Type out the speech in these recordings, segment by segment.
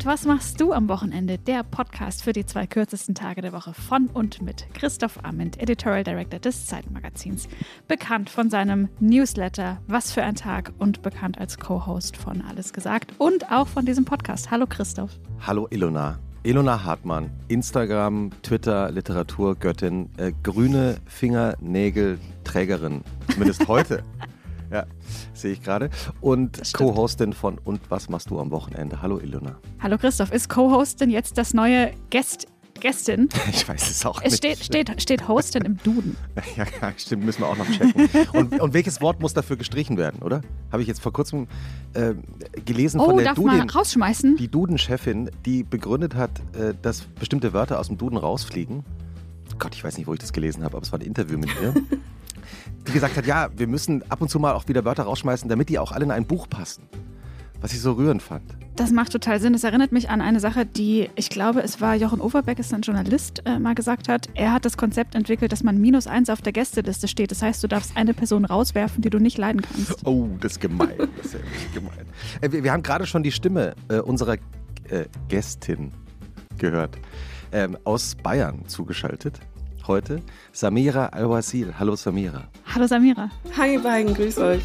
Und was machst du am Wochenende? Der Podcast für die zwei kürzesten Tage der Woche von und mit Christoph Amend, Editorial Director des Zeitmagazins. Bekannt von seinem Newsletter Was für ein Tag und bekannt als Co-Host von Alles gesagt und auch von diesem Podcast. Hallo Christoph. Hallo Ilona. Ilona Hartmann, Instagram, Twitter, Literaturgöttin, äh, grüne Fingernägelträgerin, zumindest heute. ja, sehe ich gerade. Und Co-Hostin von Und was machst du am Wochenende? Hallo Ilona. Hallo Christoph, ist Co-Hostin jetzt das neue Guest Gästin. Ich weiß es auch es nicht. Es steht, steht, steht Hostin im Duden. Ja, ja, stimmt, müssen wir auch noch checken. Und, und welches Wort muss dafür gestrichen werden, oder? Habe ich jetzt vor kurzem äh, gelesen oh, von der darf Duden. Man rausschmeißen? Die Duden-Chefin, die begründet hat, äh, dass bestimmte Wörter aus dem Duden rausfliegen. Gott, ich weiß nicht, wo ich das gelesen habe, aber es war ein Interview mit ihr. Die gesagt hat, ja, wir müssen ab und zu mal auch wieder Wörter rausschmeißen, damit die auch alle in ein Buch passen. Was ich so rührend fand. Das macht total Sinn. Es erinnert mich an eine Sache, die, ich glaube, es war Jochen Overbeck, ist ein Journalist, äh, mal gesagt hat. Er hat das Konzept entwickelt, dass man minus eins auf der Gästeliste steht. Das heißt, du darfst eine Person rauswerfen, die du nicht leiden kannst. Oh, das ist gemein. Das ist ja gemein. Äh, wir, wir, haben gerade schon die Stimme äh, unserer äh, Gästin gehört. Ähm, aus Bayern zugeschaltet. Heute Samira Al-Wasil. Hallo Samira. Hallo Samira. Hi beiden, grüß euch.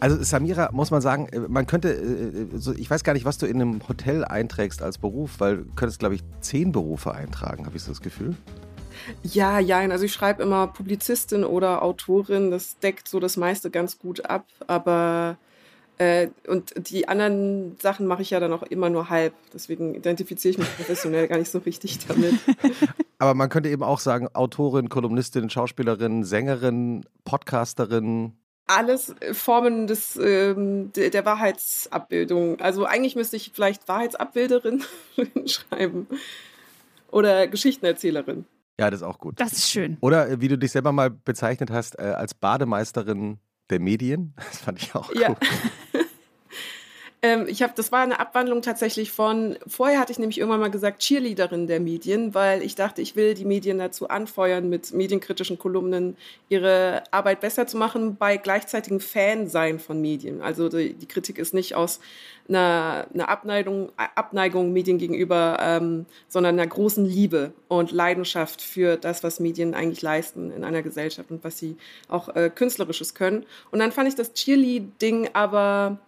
Also Samira, muss man sagen, äh, man könnte, äh, ich weiß gar nicht, was du in einem Hotel einträgst als Beruf, weil du könntest, glaube ich, zehn Berufe eintragen, habe ich so das Gefühl. Ja, ja, also ich schreibe immer Publizistin oder Autorin, das deckt so das meiste ganz gut ab, aber äh, und die anderen Sachen mache ich ja dann auch immer nur halb, deswegen identifiziere ich mich professionell gar nicht so richtig damit. Aber man könnte eben auch sagen, Autorin, Kolumnistin, Schauspielerin, Sängerin, Podcasterin, alles Formen des, ähm, der Wahrheitsabbildung. Also eigentlich müsste ich vielleicht Wahrheitsabbilderin schreiben oder Geschichtenerzählerin. Ja, das ist auch gut. Das ist schön. Oder äh, wie du dich selber mal bezeichnet hast, äh, als Bademeisterin der Medien. Das fand ich auch ja. Ähm, ich habe, das war eine Abwandlung tatsächlich von, vorher hatte ich nämlich irgendwann mal gesagt, Cheerleaderin der Medien, weil ich dachte, ich will die Medien dazu anfeuern, mit medienkritischen Kolumnen ihre Arbeit besser zu machen, bei gleichzeitigem Fan sein von Medien. Also die, die Kritik ist nicht aus einer, einer Abneigung, Abneigung Medien gegenüber, ähm, sondern einer großen Liebe und Leidenschaft für das, was Medien eigentlich leisten in einer Gesellschaft und was sie auch äh, künstlerisches können. Und dann fand ich das Cheerlead-Ding aber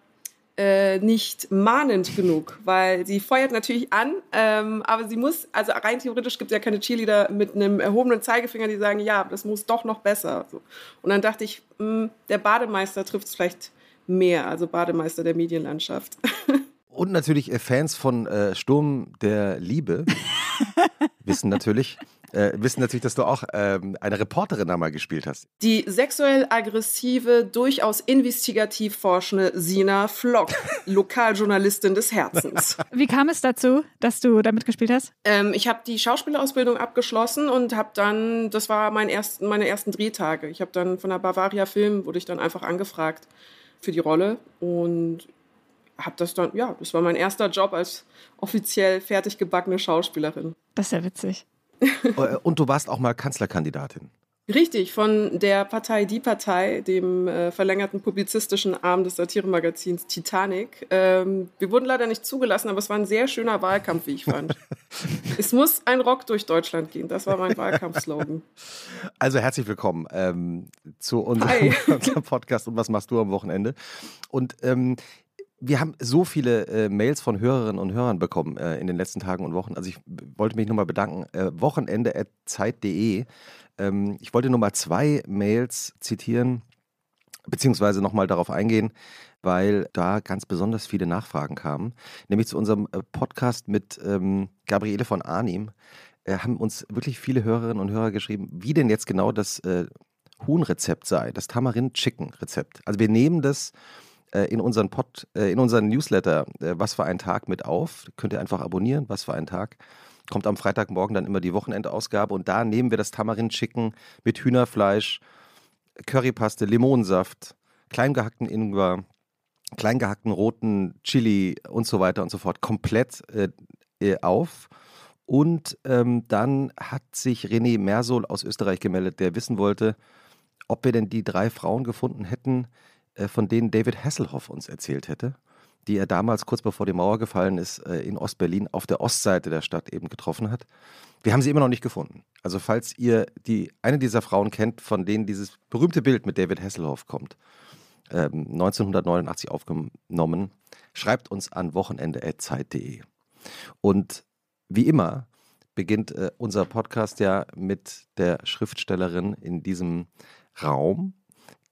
äh, nicht mahnend genug, weil sie feuert natürlich an, ähm, aber sie muss, also rein theoretisch gibt es ja keine Cheerleader mit einem erhobenen Zeigefinger, die sagen, ja, das muss doch noch besser. So. Und dann dachte ich, mh, hm, der Bademeister trifft es vielleicht mehr, also Bademeister der Medienlandschaft. Und natürlich äh, Fans von äh, Sturm der Liebe wissen natürlich, äh, wissen natürlich, dass du auch ähm, eine Reporterin einmal gespielt hast. Die sexuell aggressive, durchaus investigativ forschende Sina Flock, Lokaljournalistin des Herzens. Wie kam es dazu, dass du damit gespielt hast? Ähm, ich habe die Schauspielausbildung abgeschlossen und habe dann, das war mein erst, meine ersten Drehtage. Ich habe dann von der Bavaria Film, wurde ich dann einfach angefragt für die Rolle und habe das dann, ja, das war mein erster Job als offiziell fertig gebackene Schauspielerin. Das ist ja witzig. Äh, und du warst auch mal Kanzlerkandidatin. Richtig, von der Partei Die Partei, dem äh, verlängerten publizistischen Arm des Satiremagazins Titanic. Ähm, wir wurden leider nicht zugelassen, aber es war ein sehr schöner Wahlkampf, wie ich fand. es muss ein Rock durch Deutschland gehen, das war mein Wahlkampfslogan. Also herzlich willkommen ähm, zu unserem, unserem, Podcast und was machst du am Wochenende? Und ähm, wir haben so viele äh, Mails von Hörerinnen und Hörern bekommen äh, in den letzten Tagen und Wochen. Also ich wollte mich nochmal bedanken. Äh, Wochenende.zeit.de. Ähm, ich wollte nur mal zwei Mails zitieren, beziehungsweise nochmal darauf eingehen, weil da ganz besonders viele Nachfragen kamen. Nämlich zu unserem äh, Podcast mit ähm, Gabriele von Arnim. Äh, haben uns wirklich viele Hörerinnen und Hörer geschrieben, wie denn jetzt genau das äh, Huhnrezept sei, das Tamarin-Chicken-Rezept. Also wir nehmen das in unseren Pod, äh, in unseren Newsletter äh, Was für ein Tag mit auf. Könnt ihr einfach abonnieren, Was für ein Tag. Kommt am Freitagmorgen dann immer die Wochenendausgabe und da nehmen wir das Tamarind-Chicken mit Hühnerfleisch, Currypaste, Limonensaft, kleingehackten Ingwer, kleingehackten roten Chili und so weiter und so fort komplett äh, auf Und ähm, dann hat sich René Mersol aus Österreich gemeldet, der wissen wollte, ob wir denn die drei Frauen gefunden hätten, äh, von denen David Hasselhoff uns erzählt hätte, die er damals kurz bevor die Mauer gefallen ist, äh, in Ostberlin auf der Ostseite der Stadt eben getroffen hat. Wir haben sie immer noch nicht gefunden. Also falls ihr die eine dieser Frauen kennt, von denen dieses berühmte Bild mit David Hasselhoff kommt, 1989 ähm, aufgenommen, schreibt uns an wochenende.zeit.de. Und wie immer beginnt äh, unser Podcast ja mit der Schriftstellerin in diesem Raum,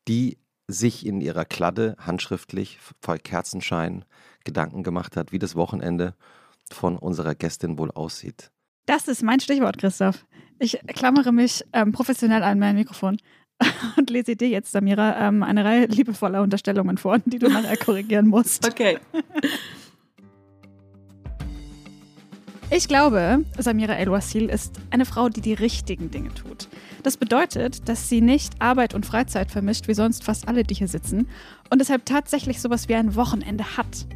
die sich in ihrer Kladde handschriftlich vor Kerzenschein Gedanken gemacht hat, wie das Wochenende von unserer Gästin wohl aussieht. Das ist mein Stichwort, Christoph. Ich klammere mich ähm, professionell an mein Mikrofon und lese dir jetzt, Samira, ähm, eine Reihe liebevoller Unterstellungen vor, die du nachher korrigieren musst. Okay. Ich glaube, Samira El-Wasil ist eine Frau, die die richtigen Dinge tut. Das bedeutet, dass sie nicht Arbeit und Freizeit vermischt, wie sonst fast alle, die hier sitzen, und deshalb tatsächlich sowas wie ein Wochenende hat.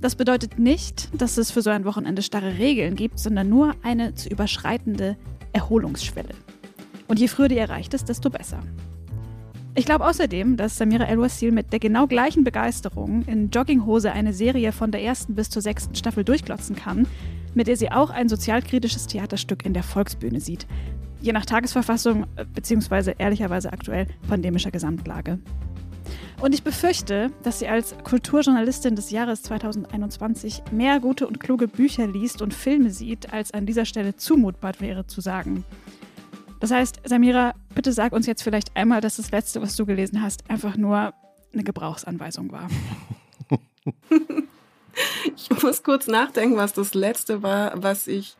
Das bedeutet nicht, dass es für so ein Wochenende starre Regeln gibt, sondern nur eine zu überschreitende Erholungsschwelle. Und je früher die erreicht ist, desto besser. Ich glaube außerdem, dass Samira El-Wasil mit der genau gleichen Begeisterung in Jogginghose eine Serie von der ersten bis zur sechsten Staffel durchglotzen kann, mit der sie auch ein sozialkritisches Theaterstück in der Volksbühne sieht. Je nach Tagesverfassung, äh, beziehungsweise ehrlicherweise aktuell pandemischer Gesamtlage. Und ich befürchte, dass sie als Kulturjournalistin des Jahres 2021 mehr gute und kluge Bücher liest und Filme sieht, als an dieser Stelle zumutbar wäre zu sagen. Das heißt, Samira, bitte sag uns jetzt vielleicht einmal, dass das Letzte, was du gelesen hast, einfach nur eine Gebrauchsanweisung war. ich muss kurz nachdenken, was das Letzte war, was ich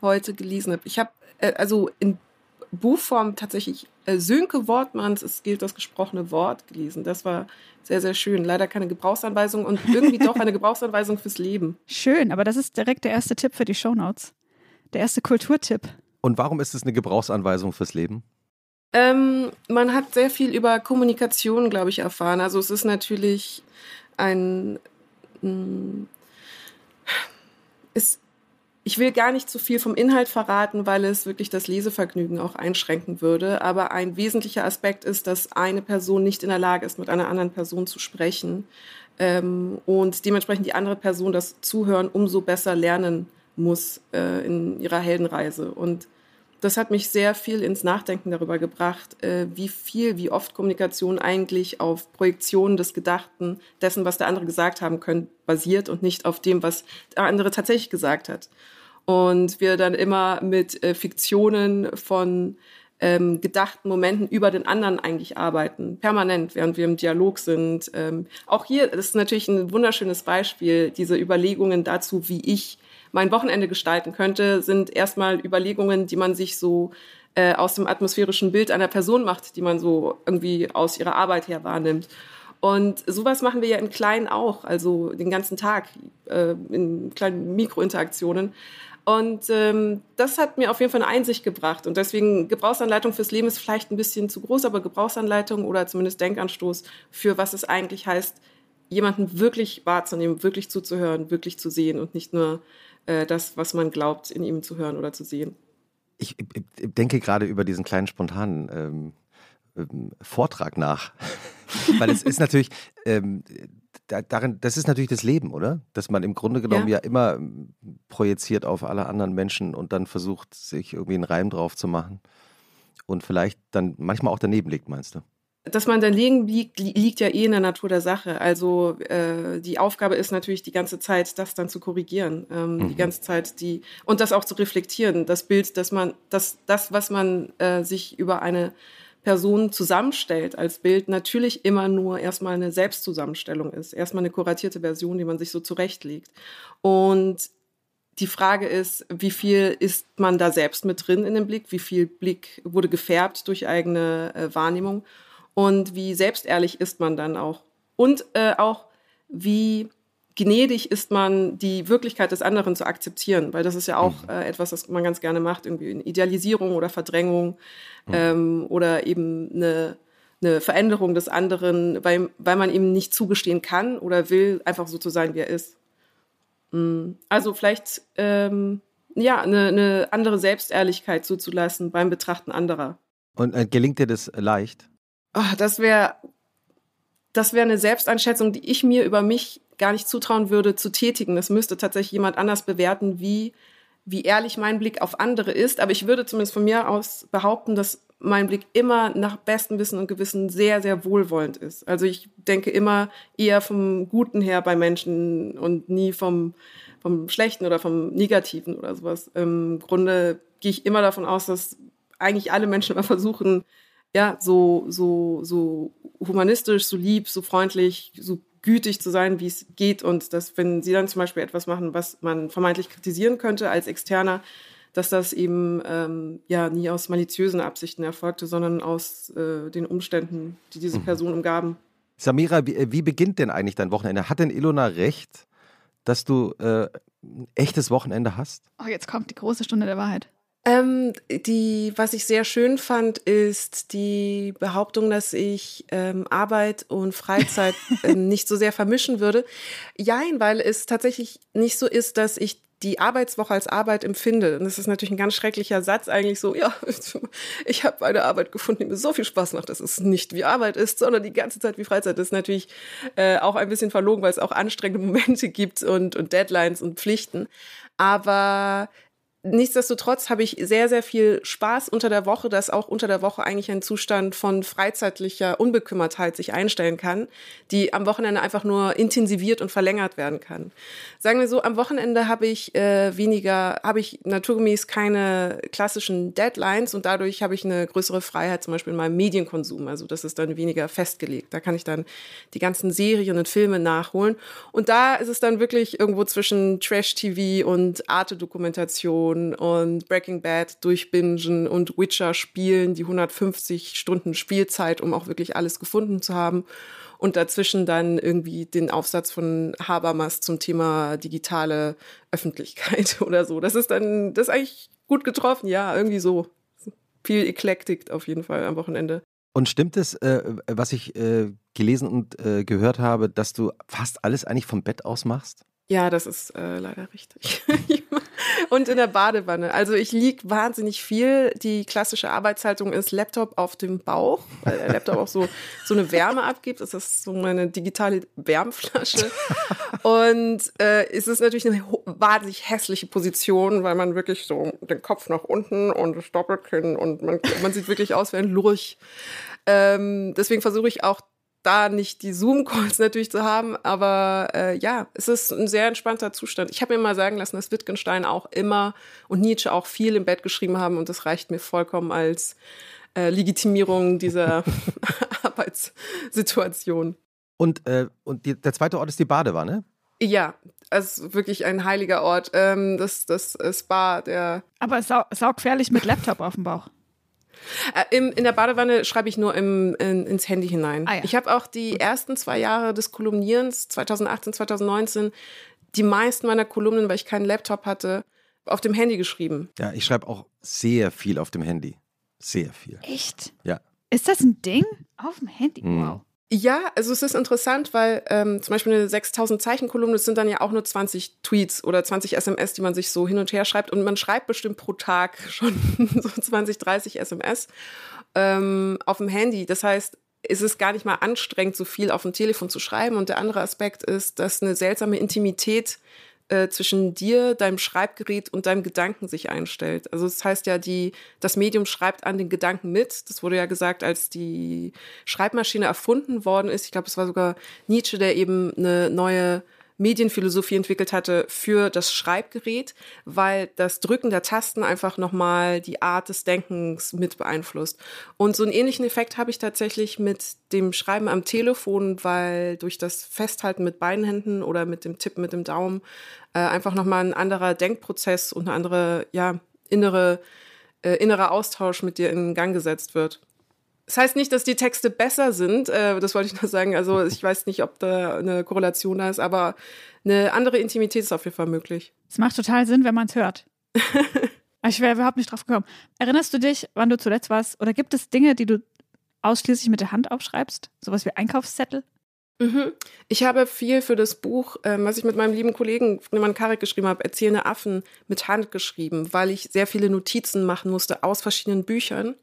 heute gelesen habe. Ich habe äh, also in Buchform tatsächlich äh, Sönke Wortmanns Es gilt das gesprochene Wort gelesen. Das war sehr, sehr schön. Leider keine Gebrauchsanweisung und irgendwie doch eine Gebrauchsanweisung fürs Leben. Schön, aber das ist direkt der erste Tipp für die Shownotes. Der erste Kulturtipp. Und warum ist es eine Gebrauchsanweisung fürs Leben? Ähm, man hat sehr viel über Kommunikation, glaube ich, erfahren. Also es ist natürlich ein... Mm, es ich will gar nicht zu viel vom Inhalt verraten, weil es wirklich das Lesevergnügen auch einschränken würde. Aber ein wesentlicher Aspekt ist, dass eine Person nicht in der Lage ist, mit einer anderen Person zu sprechen ähm, und dementsprechend die andere Person das Zuhören umso besser lernen muss äh, in ihrer Heldenreise. Und das hat mich sehr viel ins Nachdenken darüber gebracht, äh, wie viel, wie oft Kommunikation eigentlich auf Projektionen des Gedachten, dessen, was der andere gesagt haben könnte, basiert und nicht auf dem, was der andere tatsächlich gesagt hat. Und wir dann immer mit äh, Fiktionen von ähm, gedachten Momenten über den anderen eigentlich arbeiten, permanent, während wir im Dialog sind. Ähm, auch hier, ist natürlich ein wunderschönes Beispiel, diese Überlegungen dazu, wie ich mein Wochenende gestalten könnte, sind erstmal Überlegungen, die man sich so äh, aus dem atmosphärischen Bild einer Person macht, die man so irgendwie aus ihrer Arbeit her wahrnimmt. Und sowas machen wir ja im Kleinen auch, also den ganzen Tag äh, in kleinen Mikrointeraktionen. Und ähm, das hat mir auf jeden Fall eine Einsicht gebracht. Und deswegen Gebrauchsanleitung fürs Leben ist vielleicht ein bisschen zu groß, aber Gebrauchsanleitung oder zumindest Denkanstoß für was es eigentlich heißt, jemanden wirklich wahrzunehmen, wirklich zuzuhören, wirklich zu sehen und nicht nur äh, das, was man glaubt, in ihm zu hören oder zu sehen. Ich, ich denke gerade über diesen kleinen spontanen ähm, ähm, Vortrag nach, weil es ist natürlich ähm, da, darin, das ist natürlich das Leben, oder? Dass man im Grunde genommen ja. ja. immer ähm, projiziert auf alle anderen Menschen und dann versucht, sich irgendwie einen Reim drauf zu machen und vielleicht dann manchmal auch daneben liegt, meinst du? Dass man daneben liegt, liegt ja eh in der Natur der Sache. Also äh, die Aufgabe ist natürlich die ganze Zeit, das dann zu korrigieren, ähm, mhm. die ganze Zeit die und das auch zu reflektieren. Das Bild, dass man, dass das, was man äh, sich über eine Person zusammenstellt als Bild, natürlich immer nur erstmal eine Selbstzusammenstellung ist, erstmal eine kuratierte Version, die man sich so zurechtlegt. Und die Frage ist, wie viel ist man da selbst mit drin in dem Blick? Wie viel Blick wurde gefärbt durch eigene äh, Wahrnehmung? Und wie selbstehrlich ist man dann auch. Und äh, auch, wie gnädig ist man, die Wirklichkeit des anderen zu akzeptieren, weil das ist ja auch mhm. äh, etwas, was man ganz gerne macht, irgendwie in Idealisierung oder Verdrängung mhm. ähm, oder eben eine, eine Veränderung des anderen, weil, weil man ihm nicht zugestehen kann oder will, einfach so zu sein, wie er ist. Mhm. Also vielleicht ähm, ja, eine, eine andere Selbstehrlichkeit zuzulassen beim Betrachten anderer. Und äh, gelingt dir das leicht? Oh, das wäre das wäre eine Selbsteinschätzung, die ich mir über mich gar nicht zutrauen würde zu tätigen. Das müsste tatsächlich jemand anders bewerten, wie, wie ehrlich mein Blick auf andere ist. Aber ich würde zumindest von mir aus behaupten, dass mein Blick immer nach bestem Wissen und Gewissen sehr, sehr wohlwollend ist. Also ich denke immer eher vom Guten her bei Menschen und nie vom, vom Schlechten oder vom Negativen oder sowas. Im Grunde gehe ich immer davon aus, dass eigentlich alle Menschen immer versuchen, ja, so, so, so humanistisch, so lieb, so freundlich, so gütig zu sein, wie es geht. Und dass, wenn sie dann zum Beispiel etwas machen, was man vermeintlich kritisieren könnte als Externer, dass das eben ähm, ja nie aus maliziösen Absichten erfolgte, sondern aus äh, den Umständen, die diese mhm. Person umgaben. Samira, wie, äh, wie, beginnt denn eigentlich dein Wochenende? Hat denn Ilona recht, dass du äh, ein echtes Wochenende hast? Oh, jetzt kommt die große Stunde der Wahrheit. Ähm, die, was ich sehr schön fand, ist die Behauptung, dass ich ähm, Arbeit und Freizeit äh, nicht so sehr vermischen würde. Jein, weil es tatsächlich nicht so ist, dass ich die Arbeitswoche als Arbeit empfinde. Und das ist natürlich ein ganz schrecklicher Satz, eigentlich so, ja, ich habe eine Arbeit gefunden, die mir so viel Spaß macht, dass es nicht wie Arbeit ist, sondern die ganze Zeit wie Freizeit. Das ist natürlich äh, auch ein bisschen verlogen, weil es auch anstrengende Momente gibt und, und Deadlines und Pflichten. Aber Nichtsdestotrotz habe ich sehr, sehr viel Spaß unter der Woche, dass auch unter der Woche eigentlich ein Zustand von freizeitlicher Unbekümmertheit sich einstellen kann, die am Wochenende einfach nur intensiviert und verlängert werden kann. Sagen wir so, am Wochenende habe ich äh, weniger, habe ich naturgemäß keine klassischen Deadlines und dadurch habe ich eine größere Freiheit, zum Beispiel in meinem Medienkonsum. Also das ist dann weniger festgelegt. Da kann ich dann die ganzen Serien und Filme nachholen. Und da ist es dann wirklich irgendwo zwischen Trash-TV und Arte-Dokumentation Thrones und Breaking Bad durchbingen und Witcher spielen, die 150 Stunden Spielzeit, um auch wirklich alles gefunden zu haben. Und dazwischen dann irgendwie den Aufsatz von Habermas zum Thema digitale Öffentlichkeit oder so. Das ist dann, das ist eigentlich gut getroffen, ja, irgendwie so. Viel Eklektik auf jeden Fall am Wochenende. Und stimmt es, äh, was ich äh, gelesen und äh, gehört habe, dass du fast alles eigentlich vom Bett aus machst? Ja, das ist äh, leider richtig. und in der Badewanne. Also ich liege wahnsinnig viel. Die klassische Arbeitshaltung ist Laptop auf dem Bauch, weil der Laptop auch so, so eine Wärme abgibt. Das ist so meine digitale Wärmflasche. und äh, es ist natürlich eine wahnsinnig hässliche Position, weil man wirklich so den Kopf nach unten und das Doppelkinn und man, man sieht wirklich aus wie ein Lurch. Ähm, deswegen versuche ich auch da nicht die Zoom-Calls natürlich zu haben, aber äh, ja, es ist ein sehr entspannter Zustand. Ich habe mir mal sagen lassen, dass Wittgenstein auch immer und Nietzsche auch viel im Bett geschrieben haben und das reicht mir vollkommen als äh, Legitimierung dieser Arbeitssituation. Und, äh, und die, der zweite Ort ist die Badewanne? Ja, also wirklich ein heiliger Ort. Ähm, das, das Spa, der. Aber sau saugefährlich mit Laptop auf dem Bauch. Äh, im, in der Badewanne schreibe ich nur im, in, ins Handy hinein. Ah, ja. Ich habe auch die ersten zwei Jahre des Kolumnierens, 2018, 2019, die meisten meiner Kolumnen, weil ich keinen Laptop hatte, auf dem Handy geschrieben. Ja, ich schreibe auch sehr viel auf dem Handy. Sehr viel. Echt? Ja. Ist das ein Ding? Auf dem Handy? Mhm. Wow. Ja, also es ist interessant, weil ähm, zum Beispiel eine 6000 Zeichen Kolumne, das sind dann ja auch nur 20 Tweets oder 20 SMS, die man sich so hin und her schreibt und man schreibt bestimmt pro Tag schon so 20, 30 SMS ähm, auf dem Handy. Das heißt, es ist gar nicht mal anstrengend, so viel auf dem Telefon zu schreiben. Und der andere Aspekt ist, dass eine seltsame Intimität äh, zwischen dir, deinem Schreibgerät und deinem Gedanken sich einstellt. Also das heißt ja, die, das Medium schreibt an den Gedanken mit. Das wurde ja gesagt, als die Schreibmaschine erfunden worden ist. Ich glaube, es war sogar Nietzsche, der eben eine neue Medienphilosophie entwickelt hatte für das Schreibgerät, weil das Drücken der Tasten einfach nochmal die Art des Denkens mit beeinflusst. Und so einen ähnlichen Effekt habe ich tatsächlich mit dem Schreiben am Telefon, weil durch das Festhalten mit beiden Händen oder mit dem Tippen mit dem Daumen äh, einfach nochmal ein anderer Denkprozess und eine andere, ja, innere, äh, innerer Austausch mit dir in Gang gesetzt wird. Das heißt nicht, dass die Texte besser sind, äh, das wollte ich nur sagen. Also ich weiß nicht, ob da eine Korrelation da ist, aber eine andere Intimität ist auf jeden Fall möglich. Es macht total Sinn, wenn man es hört. ich wäre überhaupt nicht drauf gekommen. Erinnerst du dich, wann du zuletzt warst? Oder gibt es Dinge, die du ausschließlich mit der Hand aufschreibst? Sowas wie Einkaufszettel? Mhm. Ich habe viel für das Buch, ähm, was ich mit meinem lieben Kollegen Friedemann Karek geschrieben habe, Erzählende Affen, mit Hand geschrieben, weil ich sehr viele Notizen machen musste aus verschiedenen Büchern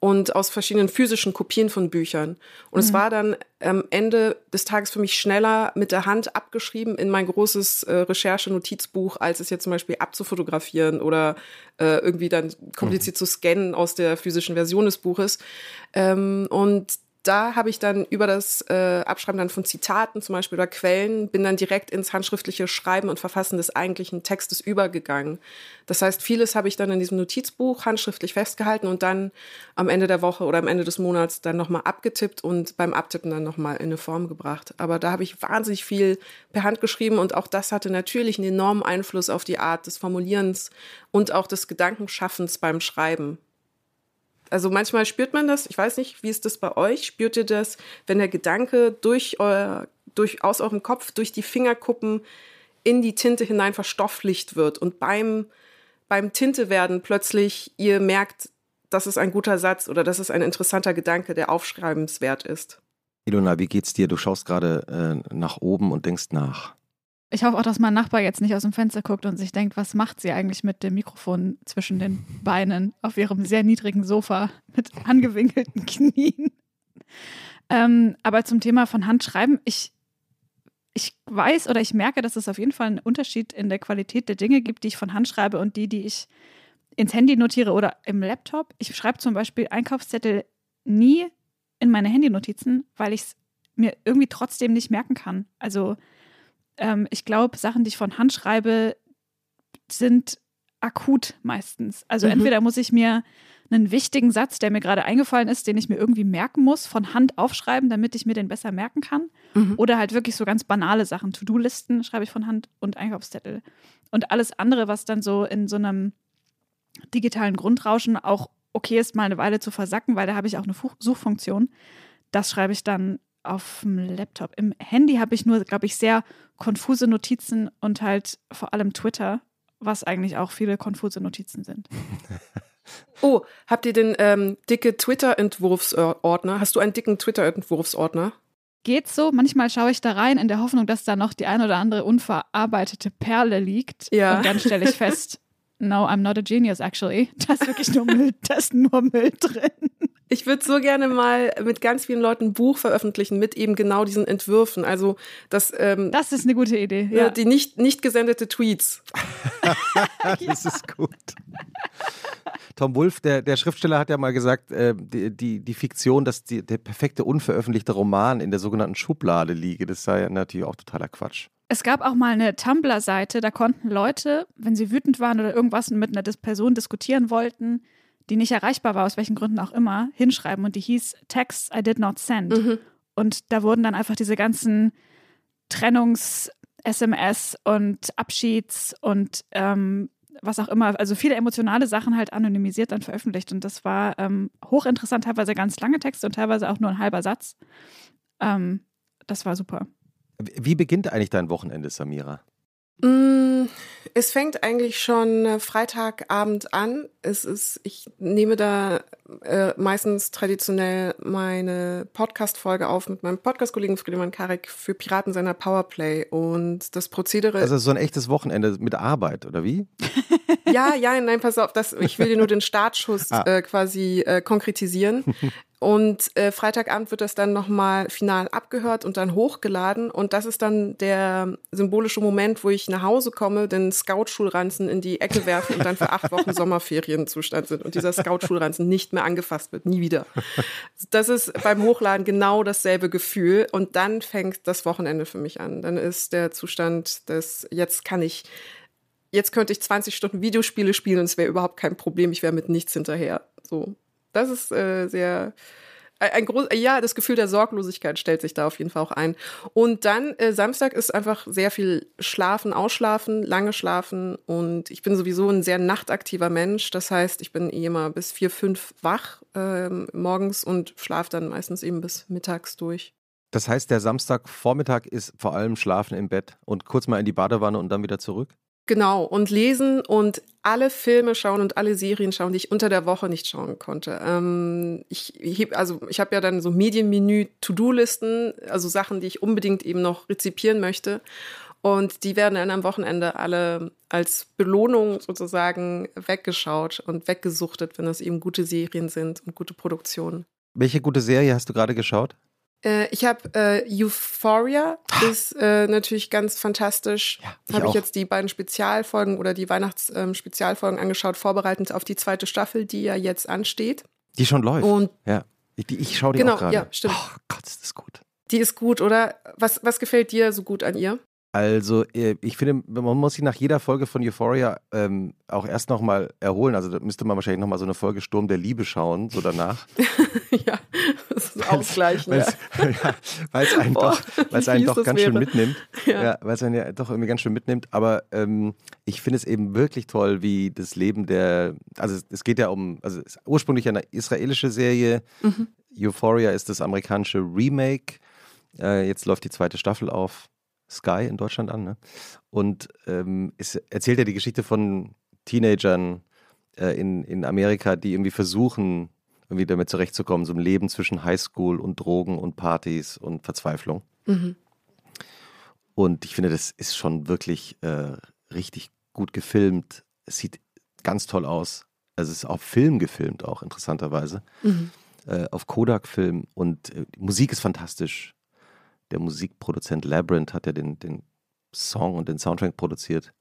und aus verschiedenen physischen Kopien von Büchern. Und mhm. es war dann am Ende des Tages für mich schneller mit der Hand abgeschrieben in mein großes äh, Recherche-Notizbuch, als es jetzt zum Beispiel abzufotografieren oder äh, irgendwie dann kompliziert mhm. zu scannen aus der physischen Version des Buches. Ähm, und da habe ich dann über das äh, Abschreiben dann von Zitaten zum Beispiel oder Quellen, bin dann direkt ins handschriftliche Schreiben und Verfassen des eigentlichen Textes übergegangen. Das heißt, vieles habe ich dann in diesem Notizbuch handschriftlich festgehalten und dann am Ende der Woche oder am Ende des Monats dann nochmal abgetippt und beim Abtippen dann nochmal in eine Form gebracht. Aber da habe ich wahnsinnig viel per Hand geschrieben und auch das hatte natürlich einen enormen Einfluss auf die Art des Formulierens und auch des Gedankenschaffens beim Schreiben. Also manchmal spürt man das, ich weiß nicht, wie ist das bei euch? Spürt ihr das, wenn der Gedanke durch euer, durch, aus eurem Kopf, durch die Fingerkuppen in die Tinte hinein verstofflicht wird und beim, beim Tintewerden plötzlich ihr merkt, das ist ein guter Satz oder das ist ein interessanter Gedanke, der aufschreibenswert ist. Ilona, wie geht's dir? Du schaust gerade äh, nach oben und denkst nach. Ich hoffe auch, dass mein Nachbar jetzt nicht aus dem Fenster guckt und sich denkt, was macht sie eigentlich mit dem Mikrofon zwischen den Beinen auf ihrem sehr niedrigen Sofa mit angewinkelten Knien. Ähm, aber zum Thema von Handschreiben, ich, ich weiß oder ich merke, dass es auf jeden Fall einen Unterschied in der Qualität der Dinge gibt, die ich von Hand schreibe und die, die ich ins Handy notiere oder im Laptop. Ich schreibe zum Beispiel Einkaufszettel nie in meine Handynotizen, weil ich es mir irgendwie trotzdem nicht merken kann. Also ähm, ich glaube, Sachen, die ich von Hand schreibe, sind akut meistens. Also mhm. entweder muss ich mir einen wichtigen Satz, der mir gerade eingefallen ist, den ich mir irgendwie merken muss, von Hand aufschreiben, damit ich mir den besser merken kann. Mhm. Oder halt wirklich so ganz banale Sachen. To-Do-Listen schreibe ich von Hand und Einkaufszettel. Und alles andere, was dann so in so einem digitalen Grundrauschen auch okay ist, mal eine Weile zu versacken, weil da habe ich auch eine Suchfunktion. Das schreibe ich dann auf dem Laptop. Im Handy habe ich nur, glaube ich, sehr konfuse Notizen und halt vor allem Twitter, was eigentlich auch viele konfuse Notizen sind. oh, habt ihr den ähm, dicke Twitter-Entwurfsordner? Hast du einen dicken Twitter-Entwurfsordner? Geht so. Manchmal schaue ich da rein in der Hoffnung, dass da noch die ein oder andere unverarbeitete Perle liegt. Ja. Und dann stelle ich fest, no, I'm not a genius actually. Da ist wirklich nur Müll, da ist nur Müll drin. Ich würde so gerne mal mit ganz vielen Leuten ein Buch veröffentlichen mit eben genau diesen Entwürfen. Also das. Ähm, das ist eine gute Idee. Ja. Die nicht, nicht gesendete Tweets. das ist gut. Tom Wolf, der, der Schriftsteller, hat ja mal gesagt, äh, die, die, die Fiktion, dass die, der perfekte unveröffentlichte Roman in der sogenannten Schublade liege, das sei ja natürlich auch totaler Quatsch. Es gab auch mal eine Tumblr-Seite, da konnten Leute, wenn sie wütend waren oder irgendwas mit einer Person diskutieren wollten, die nicht erreichbar war, aus welchen Gründen auch immer, hinschreiben. Und die hieß Texts I did not send. Mhm. Und da wurden dann einfach diese ganzen Trennungs-SMS und Abschieds und ähm, was auch immer, also viele emotionale Sachen halt anonymisiert dann veröffentlicht. Und das war ähm, hochinteressant, teilweise ganz lange Texte und teilweise auch nur ein halber Satz. Ähm, das war super. Wie beginnt eigentlich dein Wochenende, Samira? Mm, es fängt eigentlich schon äh, Freitagabend an. Es ist, ich nehme da äh, meistens traditionell meine Podcast-Folge auf mit meinem Podcast-Kollegen Friedemann Karek für Piraten seiner Powerplay. Und das Prozedere. Also so ein echtes Wochenende mit Arbeit, oder wie? ja, ja, nein, pass auf, das, ich will dir nur den Startschuss ah. äh, quasi äh, konkretisieren. Und äh, Freitagabend wird das dann nochmal final abgehört und dann hochgeladen. Und das ist dann der symbolische Moment, wo ich nach Hause komme, den Scout-Schulranzen in die Ecke werfe und dann für acht Wochen Sommerferienzustand sind und dieser Scout-Schulranzen nicht mehr angefasst wird, nie wieder. Das ist beim Hochladen genau dasselbe Gefühl. Und dann fängt das Wochenende für mich an. Dann ist der Zustand des, jetzt kann ich jetzt könnte ich 20 Stunden Videospiele spielen und es wäre überhaupt kein Problem, ich wäre mit nichts hinterher. So. Das ist äh, sehr ein groß, ja, das Gefühl der Sorglosigkeit stellt sich da auf jeden Fall auch ein. Und dann äh, Samstag ist einfach sehr viel Schlafen, Ausschlafen, lange Schlafen und ich bin sowieso ein sehr nachtaktiver Mensch. Das heißt, ich bin eh immer bis vier, fünf wach äh, morgens und schlafe dann meistens eben bis mittags durch. Das heißt, der Samstagvormittag ist vor allem Schlafen im Bett und kurz mal in die Badewanne und dann wieder zurück? Genau, und lesen und alle Filme schauen und alle Serien schauen, die ich unter der Woche nicht schauen konnte. Ähm, ich heb, also ich habe ja dann so Medienmenü, To-Do-Listen, also Sachen, die ich unbedingt eben noch rezipieren möchte. Und die werden dann am Wochenende alle als Belohnung sozusagen weggeschaut und weggesuchtet, wenn es eben gute Serien sind und gute Produktionen. Welche gute Serie hast du gerade geschaut? Äh, ich habe äh, Euphoria, ah. ist äh, natürlich ganz fantastisch. Ja, habe ich jetzt die beiden Spezialfolgen oder die Weihnachtsspezialfolgen ähm, angeschaut, vorbereitend auf die zweite Staffel, die ja jetzt ansteht. Die schon läuft. Und ja. Ich, ich schaue die genau, auch gerade. Ja, stimmt. Oh Gott, ist das gut. Die ist gut, oder? Was, was gefällt dir so gut an ihr? Also, äh, ich finde, man muss sich nach jeder Folge von Euphoria ähm, auch erst nochmal erholen. Also, da müsste man wahrscheinlich nochmal so eine Folge Sturm der Liebe schauen, so danach. ja, das ist ausgleichen. Weil es ja, einen Boah, doch, weil's einen doch ganz wäre. schön mitnimmt. Ja, ja weil es einen ja doch irgendwie ganz schön mitnimmt. Aber ähm, ich finde es eben wirklich toll, wie das Leben der. Also, es, es geht ja um. Also, es ist ursprünglich eine israelische Serie. Mhm. Euphoria ist das amerikanische Remake. Äh, jetzt läuft die zweite Staffel auf. Sky in Deutschland an. Ne? Und ähm, es erzählt ja die Geschichte von Teenagern äh, in, in Amerika, die irgendwie versuchen, irgendwie damit zurechtzukommen, so ein Leben zwischen Highschool und Drogen und Partys und Verzweiflung. Mhm. Und ich finde, das ist schon wirklich äh, richtig gut gefilmt. Es sieht ganz toll aus. Also es ist auf Film gefilmt auch, interessanterweise. Mhm. Äh, auf Kodak-Film. Und äh, die Musik ist fantastisch der Musikproduzent Labyrinth hat ja den, den Song und den Soundtrack produziert.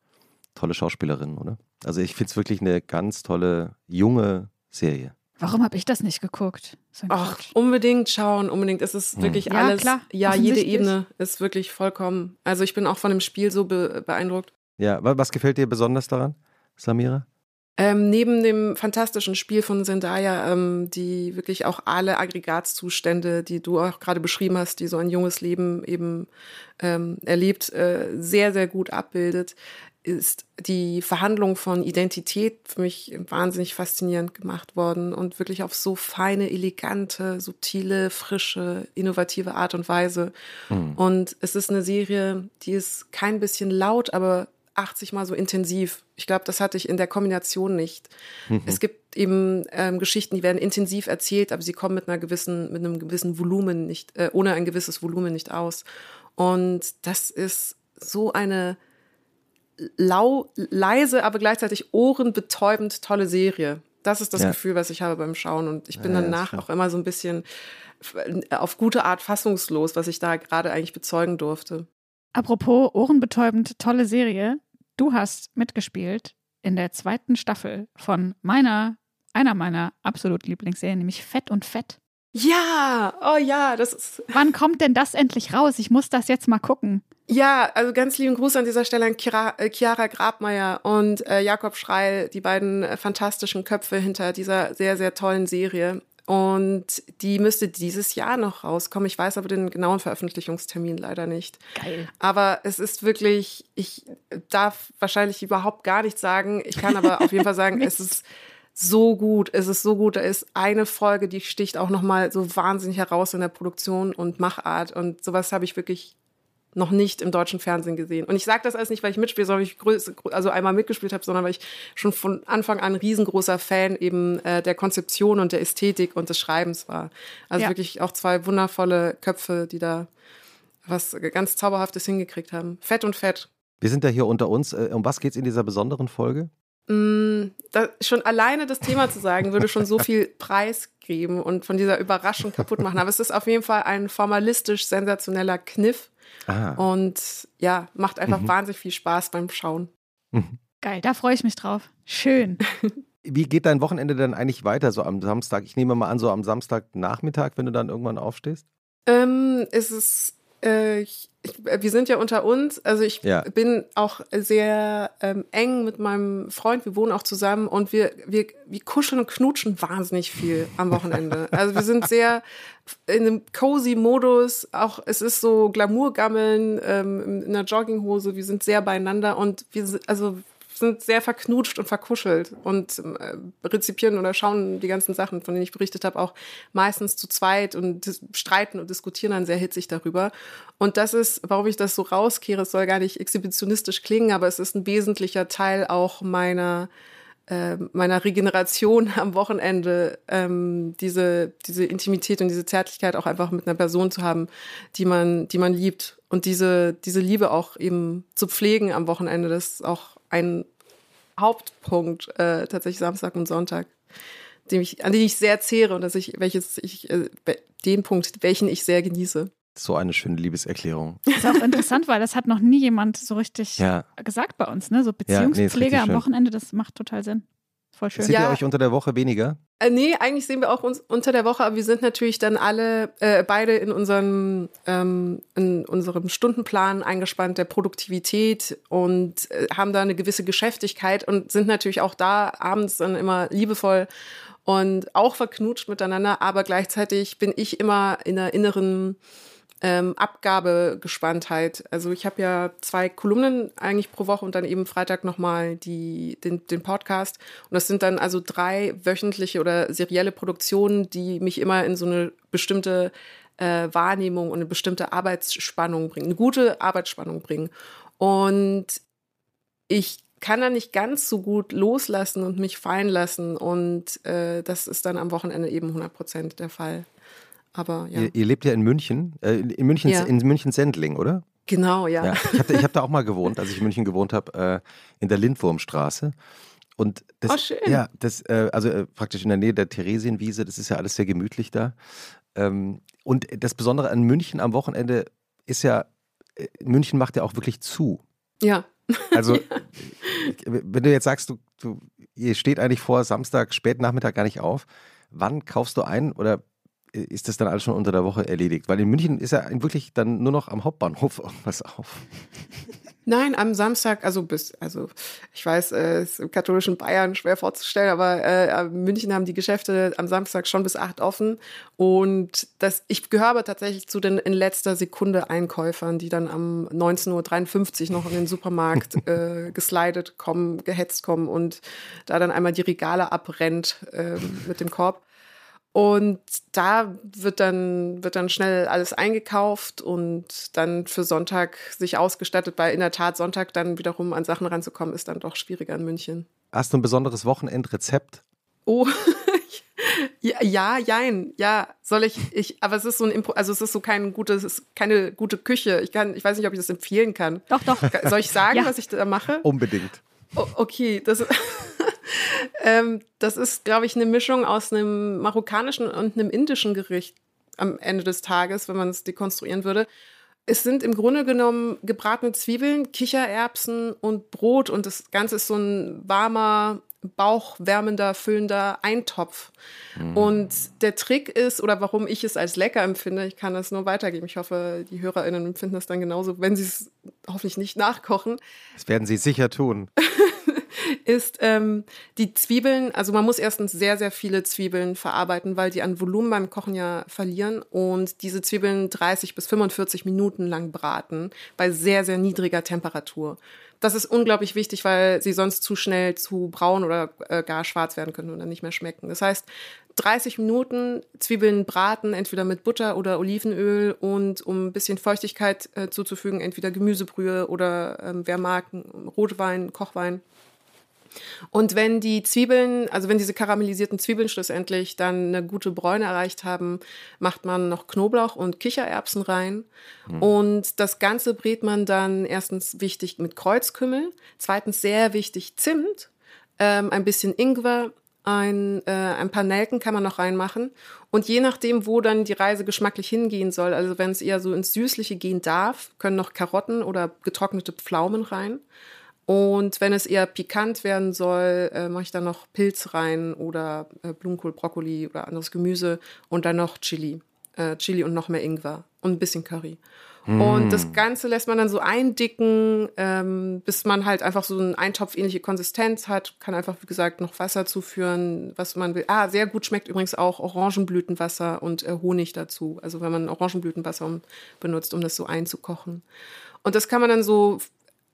Tolle Schauspielerin, oder? Also ich finde es wirklich eine ganz tolle, junge Serie. Warum habe ich das nicht geguckt? Ach, unbedingt schauen, unbedingt. Es ist hm. wirklich ja, alles. Klar, ja, jede Ebene ist wirklich vollkommen. Also ich bin auch von dem Spiel so be beeindruckt. Ja, was gefällt dir besonders daran, Samira? Ähm, neben dem fantastischen Spiel von Zendaya, ähm, die wirklich auch alle Aggregatzustände, die du auch gerade beschrieben hast, die so ein junges Leben eben ähm, erlebt, äh, sehr, sehr gut abbildet, ist die Verhandlung von Identität für mich wahnsinnig faszinierend gemacht worden und wirklich auf so feine, elegante, subtile, frische, innovative Art und Weise. Mhm. Und es ist eine Serie, die ist kein bisschen laut, aber 80 Mal so intensiv. Ich glaube, das hatte ich in der Kombination nicht. Mhm. Es gibt eben ähm, Geschichten, die werden intensiv erzählt, aber sie kommen mit einer gewissen, mit einem gewissen Volumen nicht, äh, ohne ein gewisses Volumen nicht aus. Und das ist so eine lau, leise, aber gleichzeitig ohrenbetäubend tolle Serie. Das ist das ja. Gefühl, was ich habe beim Schauen. Und ich bin ja, danach auch immer so ein bisschen auf gute Art fassungslos, was ich da gerade eigentlich bezeugen durfte. Apropos ohrenbetäubend tolle Serie. Du hast mitgespielt in der zweiten Staffel von meiner, einer meiner absolut Lieblingsserien, nämlich Fett und Fett. Ja, oh ja, das ist. Wann kommt denn das endlich raus? Ich muss das jetzt mal gucken. Ja, also ganz lieben Gruß an dieser Stelle an Chiara, äh, Chiara Grabmeier und äh, Jakob Schreil, die beiden äh, fantastischen Köpfe hinter dieser sehr, sehr tollen Serie. Und die müsste dieses Jahr noch rauskommen. Ich weiß aber den genauen Veröffentlichungstermin leider nicht. Geil. Aber es ist wirklich, ich darf wahrscheinlich überhaupt gar nichts sagen. Ich kann aber auf jeden Fall sagen, es ist so gut. Es ist so gut. Da ist eine Folge, die sticht auch nochmal so wahnsinnig heraus in der Produktion und Machart. Und sowas habe ich wirklich noch nicht im deutschen Fernsehen gesehen. Und ich sage das alles nicht, weil ich mitspiele, sondern weil ich also einmal mitgespielt habe, sondern weil ich schon von Anfang an riesengroßer Fan eben äh, der Konzeption und der Ästhetik und des Schreibens war. Also ja. wirklich auch zwei wundervolle Köpfe, die da was ganz Zauberhaftes hingekriegt haben. Fett und fett. Wir sind ja hier unter uns. Äh, um was geht es in dieser besonderen Folge? Mm, da, schon alleine das Thema zu sagen, würde schon so viel Preis geben und von dieser Überraschung kaputt machen. Aber es ist auf jeden Fall ein formalistisch sensationeller Kniff, Ah. Und ja, macht einfach mhm. wahnsinnig viel Spaß beim Schauen. Mhm. Geil, da freue ich mich drauf. Schön. Wie geht dein Wochenende denn eigentlich weiter, so am Samstag? Ich nehme mal an, so am Samstagnachmittag, wenn du dann irgendwann aufstehst? Ähm, es ist äh, ich, ich, wir sind ja unter uns. Also ich ja. bin auch sehr ähm, eng mit meinem Freund. Wir wohnen auch zusammen und wir, wir, wir kuscheln und knutschen wahnsinnig viel am Wochenende. also wir sind sehr in einem cozy Modus. Auch es ist so Glamourgammeln ähm, in einer Jogginghose. Wir sind sehr beieinander und wir, also sind sehr verknutscht und verkuschelt und äh, rezipieren oder schauen die ganzen Sachen, von denen ich berichtet habe, auch meistens zu zweit und streiten und diskutieren dann sehr hitzig darüber. Und das ist, warum ich das so rauskehre, es soll gar nicht exhibitionistisch klingen, aber es ist ein wesentlicher Teil auch meiner äh, meiner Regeneration am Wochenende ähm, diese, diese Intimität und diese Zärtlichkeit auch einfach mit einer Person zu haben, die man, die man liebt. Und diese, diese Liebe auch eben zu pflegen am Wochenende, das ist auch ein Hauptpunkt, äh, tatsächlich Samstag und Sonntag, dem ich, an den ich sehr zehre und dass ich, welches ich, äh, den Punkt, welchen ich sehr genieße. So eine schöne Liebeserklärung. Das ist auch interessant, weil das hat noch nie jemand so richtig ja. gesagt bei uns, ne? So Beziehungspflege ja, nee, am Wochenende, das macht total Sinn. Voll schön. Seht ja. ihr euch unter der Woche weniger? Äh, nee, eigentlich sehen wir auch uns unter der Woche, aber wir sind natürlich dann alle äh, beide in unserem, ähm, in unserem Stundenplan eingespannt der Produktivität und äh, haben da eine gewisse Geschäftigkeit und sind natürlich auch da abends dann immer liebevoll und auch verknutscht miteinander, aber gleichzeitig bin ich immer in der inneren ähm, Abgabegespanntheit. Also ich habe ja zwei Kolumnen eigentlich pro Woche und dann eben Freitag nochmal die, den, den Podcast. Und das sind dann also drei wöchentliche oder serielle Produktionen, die mich immer in so eine bestimmte äh, Wahrnehmung und eine bestimmte Arbeitsspannung bringen, eine gute Arbeitsspannung bringen. Und ich kann da nicht ganz so gut loslassen und mich fallen lassen. Und äh, das ist dann am Wochenende eben 100 Prozent der Fall. Aber ja. Ihr, ihr lebt ja in München, äh, in München, ja. in München Sendling, oder? Genau, ja. ja ich habe hab da auch mal gewohnt, als ich in München gewohnt habe, äh, in der Lindwurmstraße. Und das, oh, schön. ja, das, äh, also äh, praktisch in der Nähe der Theresienwiese, das ist ja alles sehr gemütlich da. Ähm, und das Besondere an München am Wochenende ist ja, äh, München macht ja auch wirklich zu. Ja. Also, ja. wenn du jetzt sagst, du, du, ihr steht eigentlich vor Samstag, Spätnachmittag gar nicht auf, wann kaufst du ein oder ist das dann alles schon unter der Woche erledigt? Weil in München ist ja wirklich dann nur noch am Hauptbahnhof irgendwas auf. Nein, am Samstag, also bis, also ich weiß, es äh, ist im katholischen Bayern schwer vorzustellen, aber äh, in München haben die Geschäfte am Samstag schon bis acht offen. Und das, ich gehöre tatsächlich zu den in letzter Sekunde Einkäufern, die dann am 19.53 Uhr noch in den Supermarkt äh, geslidet kommen, gehetzt kommen und da dann einmal die Regale abrennt äh, mit dem Korb. Und da wird dann, wird dann schnell alles eingekauft und dann für Sonntag sich ausgestattet, weil in der Tat Sonntag dann wiederum an Sachen ranzukommen, ist dann doch schwieriger in München. Hast du ein besonderes Wochenendrezept? Oh, ja, ja, jein, ja, soll ich, ich, aber es ist so ein, Impro also es ist so kein gutes, es ist keine gute Küche. Ich kann, ich weiß nicht, ob ich das empfehlen kann. Doch, doch. Soll ich sagen, ja. was ich da mache? Unbedingt. Oh, okay, das, ähm, das ist, glaube ich, eine Mischung aus einem marokkanischen und einem indischen Gericht am Ende des Tages, wenn man es dekonstruieren würde. Es sind im Grunde genommen gebratene Zwiebeln, Kichererbsen und Brot und das Ganze ist so ein warmer, bauchwärmender, füllender Eintopf. Mhm. Und der Trick ist, oder warum ich es als lecker empfinde, ich kann das nur weitergeben. Ich hoffe, die HörerInnen empfinden das dann genauso, wenn sie es hoffentlich nicht nachkochen. Das werden sie sicher tun. ist ähm, die Zwiebeln, also man muss erstens sehr, sehr viele Zwiebeln verarbeiten, weil die an Volumen beim Kochen ja verlieren und diese Zwiebeln 30 bis 45 Minuten lang braten bei sehr, sehr niedriger Temperatur. Das ist unglaublich wichtig, weil sie sonst zu schnell zu braun oder äh, gar schwarz werden können und dann nicht mehr schmecken. Das heißt, 30 Minuten Zwiebeln braten, entweder mit Butter oder Olivenöl und um ein bisschen Feuchtigkeit äh, zuzufügen, entweder Gemüsebrühe oder ähm, wer mag, Rotwein, Kochwein. Und wenn die Zwiebeln, also wenn diese karamellisierten Zwiebeln schlussendlich dann eine gute Bräune erreicht haben, macht man noch Knoblauch und Kichererbsen rein. Mhm. Und das Ganze brät man dann erstens wichtig mit Kreuzkümmel, zweitens sehr wichtig Zimt, ähm, ein bisschen Ingwer, ein, äh, ein paar Nelken kann man noch reinmachen. Und je nachdem, wo dann die Reise geschmacklich hingehen soll, also wenn es eher so ins Süßliche gehen darf, können noch Karotten oder getrocknete Pflaumen rein. Und wenn es eher pikant werden soll, äh, mache ich dann noch Pilz rein oder äh, Blumenkohl, Brokkoli oder anderes Gemüse und dann noch Chili. Äh, Chili und noch mehr Ingwer und ein bisschen Curry. Mm. Und das Ganze lässt man dann so eindicken, ähm, bis man halt einfach so eine eintopfähnliche Konsistenz hat. Kann einfach, wie gesagt, noch Wasser zuführen, was man will. Ah, sehr gut schmeckt übrigens auch Orangenblütenwasser und äh, Honig dazu. Also wenn man Orangenblütenwasser benutzt, um das so einzukochen. Und das kann man dann so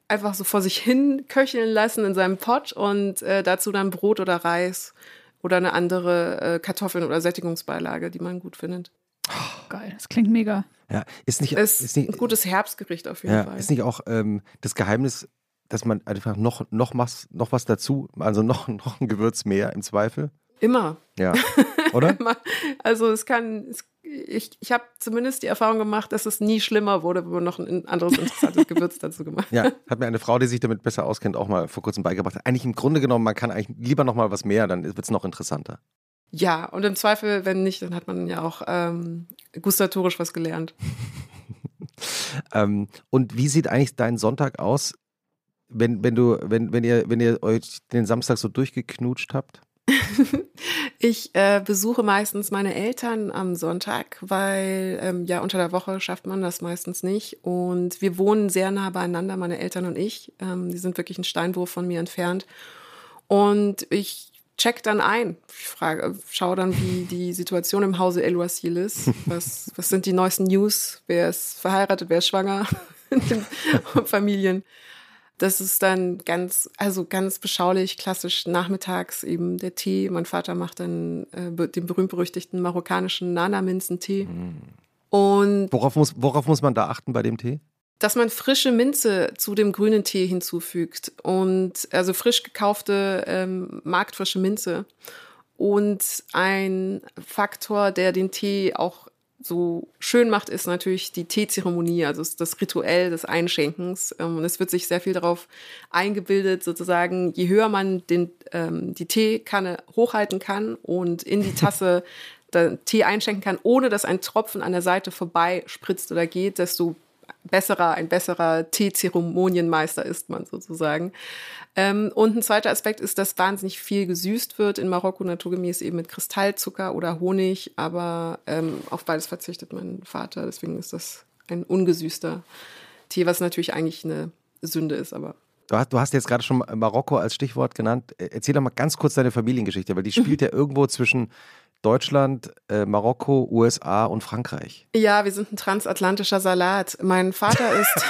einfach so vor sich hin köcheln lassen in seinem Pott und äh, dazu dann Brot oder Reis oder eine andere äh, Kartoffeln oder Sättigungsbeilage, die man gut findet. Geil, das klingt mega. Ja, ist nicht, Ist, ist nicht ein gutes Herbstgericht auf jeden ja, Fall. ist nicht auch ähm, das Geheimnis, dass man einfach noch, noch, was, noch was dazu, also noch, noch ein Gewürz mehr im Zweifel? Immer. Ja, oder? Immer. Also es kann, es, ich, ich habe zumindest die Erfahrung gemacht, dass es nie schlimmer wurde, wenn man noch ein anderes interessantes Gewürz dazu gemacht hat. Ja, hat mir eine Frau, die sich damit besser auskennt, auch mal vor kurzem beigebracht. Eigentlich im Grunde genommen, man kann eigentlich lieber noch mal was mehr, dann wird es noch interessanter. Ja, und im Zweifel, wenn nicht, dann hat man ja auch ähm, gustatorisch was gelernt. Ähm, und wie sieht eigentlich dein Sonntag aus, wenn, wenn du, wenn, wenn ihr, wenn ihr euch den Samstag so durchgeknutscht habt? Ich äh, besuche meistens meine Eltern am Sonntag, weil ähm, ja unter der Woche schafft man das meistens nicht. Und wir wohnen sehr nah beieinander, meine Eltern und ich. Ähm, die sind wirklich einen Steinwurf von mir entfernt. Und ich check dann ein. Frage, schaue dann, wie die Situation im Hause El-Wasil ist. Was, was sind die neuesten News? Wer ist verheiratet, wer ist schwanger Familien? Das ist dann ganz, also ganz beschaulich, klassisch nachmittags eben der Tee. Mein Vater macht dann äh, den berühmt-berüchtigten marokkanischen Nana-Minzentee. Und Worauf muss, worauf muss man da achten bei dem Tee? dass man frische Minze zu dem grünen Tee hinzufügt und also frisch gekaufte ähm, marktfrische Minze und ein Faktor, der den Tee auch so schön macht, ist natürlich die Teezeremonie, also das Rituell des Einschenkens. Ähm, Und es wird sich sehr viel darauf eingebildet, sozusagen, je höher man den, ähm, die Teekanne hochhalten kann und in die Tasse den Tee einschenken kann, ohne dass ein Tropfen an der Seite vorbei spritzt oder geht, desto besserer, ein besserer Teezeremonienmeister ist man sozusagen. Ähm, und ein zweiter Aspekt ist, dass wahnsinnig viel gesüßt wird in Marokko, naturgemäß eben mit Kristallzucker oder Honig, aber ähm, auf beides verzichtet mein Vater, deswegen ist das ein ungesüßter Tee, was natürlich eigentlich eine Sünde ist, aber Du hast, du hast jetzt gerade schon Marokko als Stichwort genannt. Erzähl doch mal ganz kurz deine Familiengeschichte, weil die spielt ja irgendwo zwischen Deutschland, äh, Marokko, USA und Frankreich. Ja, wir sind ein transatlantischer Salat. Mein Vater ist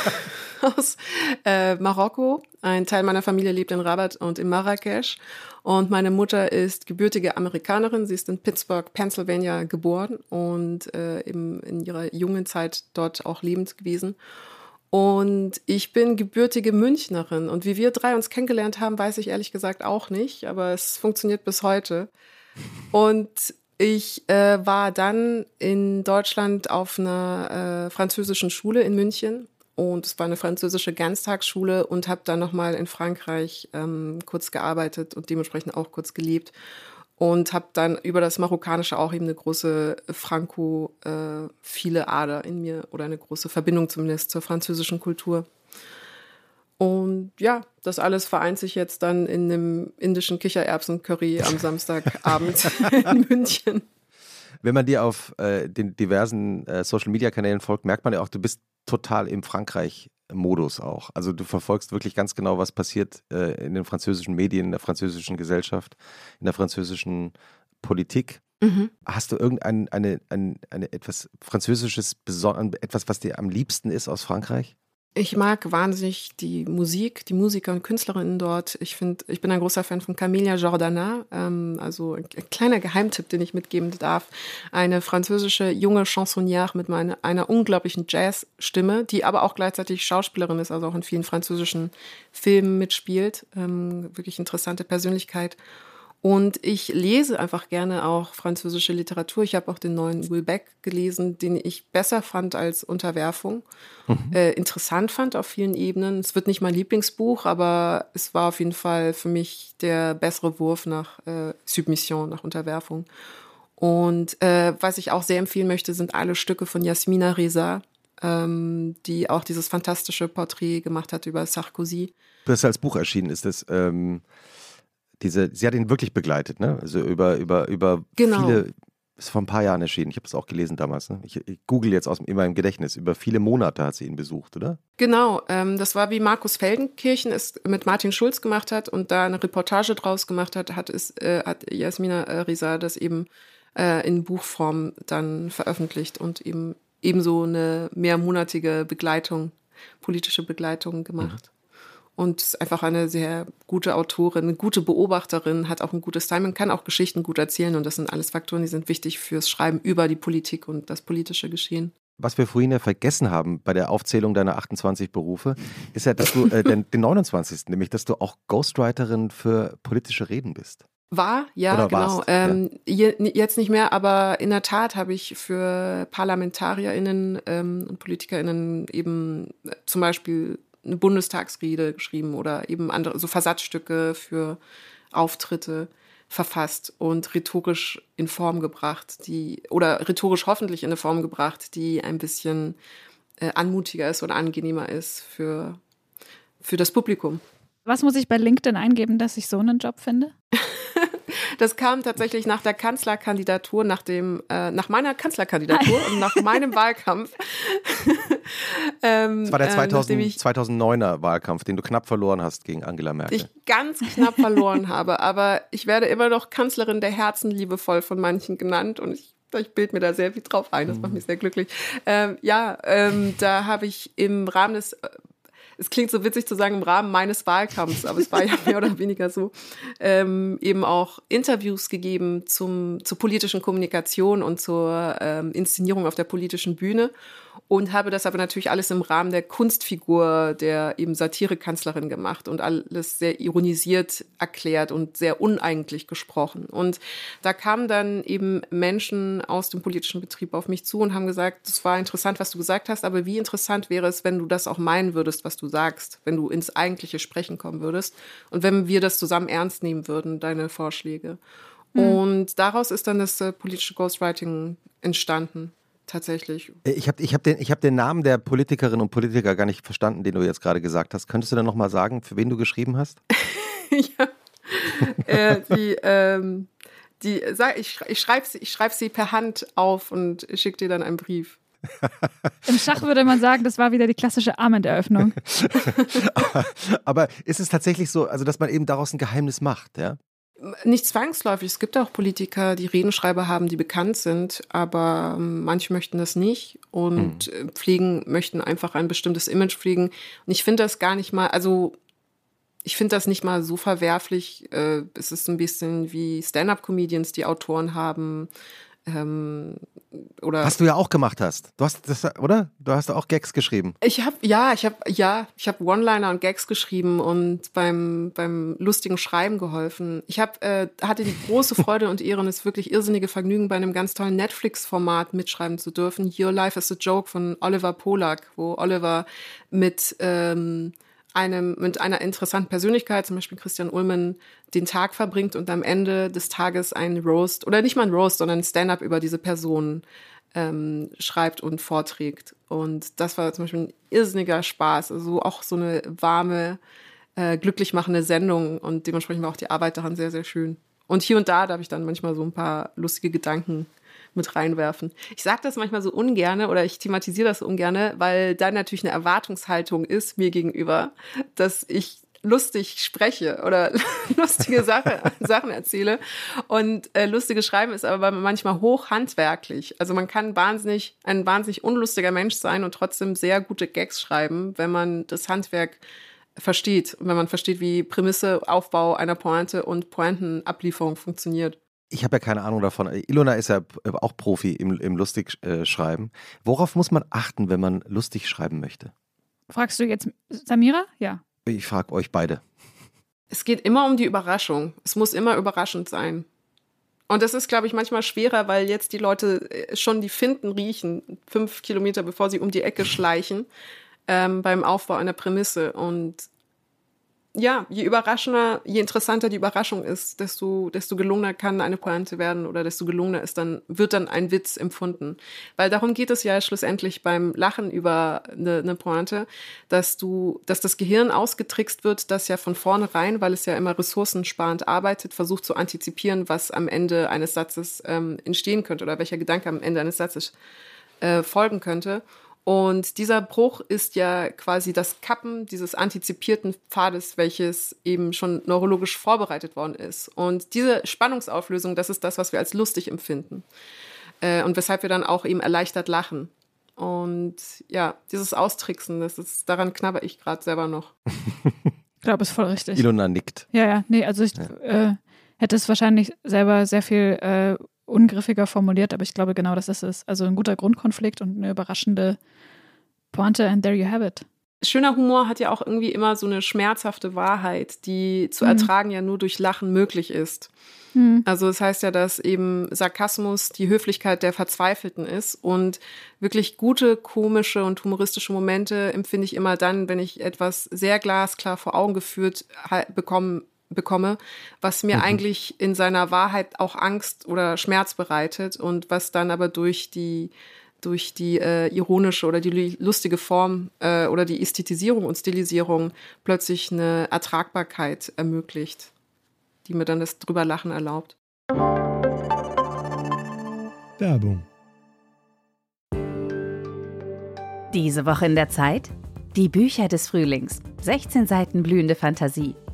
aus äh, Marokko. Ein Teil meiner Familie lebt in Rabat und in Marrakesch. Und meine Mutter ist gebürtige Amerikanerin. Sie ist in Pittsburgh, Pennsylvania geboren und äh, eben in ihrer jungen Zeit dort auch lebend gewesen. Und ich bin gebürtige Münchnerin. Und wie wir drei uns kennengelernt haben, weiß ich ehrlich gesagt auch nicht. Aber es funktioniert bis heute. Und ich äh, war dann in Deutschland auf einer äh, französischen Schule in München und es war eine französische Ganztagsschule und habe dann nochmal in Frankreich ähm, kurz gearbeitet und dementsprechend auch kurz gelebt und habe dann über das Marokkanische auch eben eine große frankophile Ader in mir oder eine große Verbindung zumindest zur französischen Kultur. Und ja, das alles vereint sich jetzt dann in einem indischen Kichererbsen-Curry am Samstagabend in München. Wenn man dir auf äh, den diversen äh, Social-Media-Kanälen folgt, merkt man ja auch, du bist total im Frankreich-Modus auch. Also du verfolgst wirklich ganz genau, was passiert äh, in den französischen Medien, in der französischen Gesellschaft, in der französischen Politik. Mhm. Hast du irgendein eine, eine, eine etwas Französisches, etwas, was dir am liebsten ist aus Frankreich? Ich mag wahnsinnig die Musik, die Musiker und Künstlerinnen dort. Ich finde, ich bin ein großer Fan von Camilla Jordana, ähm, also ein kleiner Geheimtipp, den ich mitgeben darf. Eine französische junge Chansonnière mit meine, einer unglaublichen Jazzstimme, die aber auch gleichzeitig Schauspielerin ist, also auch in vielen französischen Filmen mitspielt. Ähm, wirklich interessante Persönlichkeit. Und ich lese einfach gerne auch französische Literatur. Ich habe auch den neuen Will Beck gelesen, den ich besser fand als Unterwerfung. Äh, interessant fand auf vielen Ebenen. Es wird nicht mein Lieblingsbuch, aber es war auf jeden Fall für mich der bessere Wurf nach äh, Submission, nach Unterwerfung. Und äh, was ich auch sehr empfehlen möchte, sind alle Stücke von Jasmina Reza, ähm, die auch dieses fantastische Porträt gemacht hat über Sarkozy. Das als Buch erschienen ist, das ähm, diese, sie hat ihn wirklich begleitet, ne? Also über, über, über Genau. viele, ist vor ein paar Jahren erschienen. Ich habe es auch gelesen damals. Ne? Ich, ich google jetzt aus in meinem Gedächtnis. Über viele Monate hat sie ihn besucht, oder? Genau, ähm, das war wie Markus Feldenkirchen es mit Martin Schulz gemacht hat und da eine Reportage draus gemacht hat, hat es äh, hat Jasmina äh, Risa das eben äh, in Buchform dann veröffentlicht und eben ebenso eine mehrmonatige Begleitung, politische Begleitung gemacht. Und ist einfach eine sehr gute Autorin, eine gute Beobachterin, hat auch ein gutes Timing, kann auch Geschichten gut erzählen und das sind alles Faktoren, die sind wichtig fürs Schreiben über die Politik und das politische Geschehen. Was wir vorhin ja vergessen haben bei der Aufzählung deiner 28 Berufe, ist ja, dass du äh, den, den 29. nämlich, dass du auch Ghostwriterin für politische Reden bist. War, ja, Oder genau. Ähm, ja. Jetzt nicht mehr, aber in der Tat habe ich für ParlamentarierInnen ähm, und PolitikerInnen eben äh, zum Beispiel eine Bundestagsrede geschrieben oder eben andere, so Versatzstücke für Auftritte verfasst und rhetorisch in Form gebracht, die, oder rhetorisch hoffentlich in eine Form gebracht, die ein bisschen äh, anmutiger ist oder angenehmer ist für, für das Publikum. Was muss ich bei LinkedIn eingeben, dass ich so einen Job finde? Das kam tatsächlich nach der Kanzlerkandidatur, nach dem, äh, nach meiner Kanzlerkandidatur und nach meinem Wahlkampf. ähm, das war der 2000, äh, ich, 2009er Wahlkampf, den du knapp verloren hast gegen Angela Merkel. Ich ganz knapp verloren habe, aber ich werde immer noch Kanzlerin der Herzen liebevoll von manchen genannt und ich ich bilde mir da sehr viel drauf ein, das macht mich sehr glücklich. Ähm, ja, ähm, da habe ich im Rahmen des es klingt so witzig zu sagen im Rahmen meines Wahlkampfs, aber es war ja mehr oder weniger so, ähm, eben auch Interviews gegeben zum, zur politischen Kommunikation und zur ähm, Inszenierung auf der politischen Bühne und habe das aber natürlich alles im Rahmen der Kunstfigur der eben Satirekanzlerin gemacht und alles sehr ironisiert erklärt und sehr uneigentlich gesprochen. Und da kamen dann eben Menschen aus dem politischen Betrieb auf mich zu und haben gesagt, es war interessant, was du gesagt hast, aber wie interessant wäre es, wenn du das auch meinen würdest, was du sagst, wenn du ins eigentliche Sprechen kommen würdest und wenn wir das zusammen ernst nehmen würden, deine Vorschläge. Mhm. Und daraus ist dann das äh, politische Ghostwriting entstanden tatsächlich. Äh, ich habe ich hab den, hab den Namen der Politikerinnen und Politiker gar nicht verstanden, den du jetzt gerade gesagt hast. Könntest du dann nochmal sagen, für wen du geschrieben hast? ja. äh, die, ähm, die, ich, ich schreibe sie, schreib sie per Hand auf und schicke dir dann einen Brief. Im Schach würde man sagen, das war wieder die klassische Armenderöffnung. aber, aber ist es tatsächlich so, also dass man eben daraus ein Geheimnis macht, ja? Nicht zwangsläufig. Es gibt auch Politiker, die Redenschreiber haben, die bekannt sind, aber ähm, manche möchten das nicht und mhm. pflegen, möchten einfach ein bestimmtes Image pflegen. Und ich finde das gar nicht mal, also ich finde das nicht mal so verwerflich. Äh, es ist ein bisschen wie Stand-up-Comedians, die Autoren haben. Ähm, oder Was du ja auch gemacht hast. Du hast das, oder? Du hast auch Gags geschrieben. Ich habe ja, ich habe ja, ich habe One-Liner und Gags geschrieben und beim beim lustigen Schreiben geholfen. Ich habe äh, hatte die große Freude und Ehre und es wirklich irrsinnige Vergnügen bei einem ganz tollen Netflix-Format mitschreiben zu dürfen. Your Life is a Joke von Oliver Polak, wo Oliver mit ähm, einem, mit einer interessanten Persönlichkeit, zum Beispiel Christian Ullmann, den Tag verbringt und am Ende des Tages ein Roast, oder nicht mal ein Roast, sondern ein Stand-up über diese Person ähm, schreibt und vorträgt. Und das war zum Beispiel ein irrsinniger Spaß. Also auch so eine warme, äh, glücklich machende Sendung und dementsprechend war auch die Arbeit daran sehr, sehr schön. Und hier und da darf ich dann manchmal so ein paar lustige Gedanken mit reinwerfen. Ich sage das manchmal so ungerne oder ich thematisiere das so ungerne, weil da natürlich eine Erwartungshaltung ist mir gegenüber, dass ich lustig spreche oder lustige Sache, Sachen erzähle. Und äh, lustiges Schreiben ist aber manchmal hochhandwerklich. Also man kann wahnsinnig, ein wahnsinnig unlustiger Mensch sein und trotzdem sehr gute Gags schreiben, wenn man das Handwerk versteht und wenn man versteht, wie Prämisse, Aufbau einer Pointe und Pointenablieferung funktioniert. Ich habe ja keine Ahnung davon. Ilona ist ja auch Profi im, im Lustig-Schreiben. Worauf muss man achten, wenn man lustig schreiben möchte? Fragst du jetzt Samira? Ja. Ich frage euch beide. Es geht immer um die Überraschung. Es muss immer überraschend sein. Und das ist, glaube ich, manchmal schwerer, weil jetzt die Leute äh, schon die Finden riechen, fünf Kilometer bevor sie um die Ecke schleichen, ähm, beim Aufbau einer Prämisse. Und ja, je überraschender, je interessanter die Überraschung ist, desto, desto gelungener kann eine Pointe werden oder desto gelungener ist dann, wird dann ein Witz empfunden. Weil darum geht es ja schlussendlich beim Lachen über eine, eine Pointe, dass du, dass das Gehirn ausgetrickst wird, das ja von vornherein, weil es ja immer ressourcensparend arbeitet, versucht zu antizipieren, was am Ende eines Satzes ähm, entstehen könnte oder welcher Gedanke am Ende eines Satzes äh, folgen könnte. Und dieser Bruch ist ja quasi das Kappen dieses antizipierten Pfades, welches eben schon neurologisch vorbereitet worden ist. Und diese Spannungsauflösung, das ist das, was wir als lustig empfinden. Äh, und weshalb wir dann auch eben erleichtert lachen. Und ja, dieses Austricksen, das ist, daran knabber ich gerade selber noch. glaube, ist voll richtig. Ilona nickt. Ja, ja, nee, also ich ja. äh, hätte es wahrscheinlich selber sehr viel äh, ungriffiger formuliert, aber ich glaube genau, das ist es. Also ein guter Grundkonflikt und eine überraschende Pointe and there you have it. Schöner Humor hat ja auch irgendwie immer so eine schmerzhafte Wahrheit, die zu mhm. ertragen ja nur durch Lachen möglich ist. Mhm. Also es das heißt ja, dass eben Sarkasmus die Höflichkeit der Verzweifelten ist und wirklich gute, komische und humoristische Momente empfinde ich immer dann, wenn ich etwas sehr glasklar vor Augen geführt bekommen bekomme, was mir mhm. eigentlich in seiner Wahrheit auch Angst oder Schmerz bereitet und was dann aber durch die durch die äh, ironische oder die lustige Form äh, oder die Ästhetisierung und Stilisierung plötzlich eine Ertragbarkeit ermöglicht, die mir dann das drüber Lachen erlaubt. Werbung. Diese Woche in der Zeit? Die Bücher des Frühlings. 16 Seiten blühende Fantasie.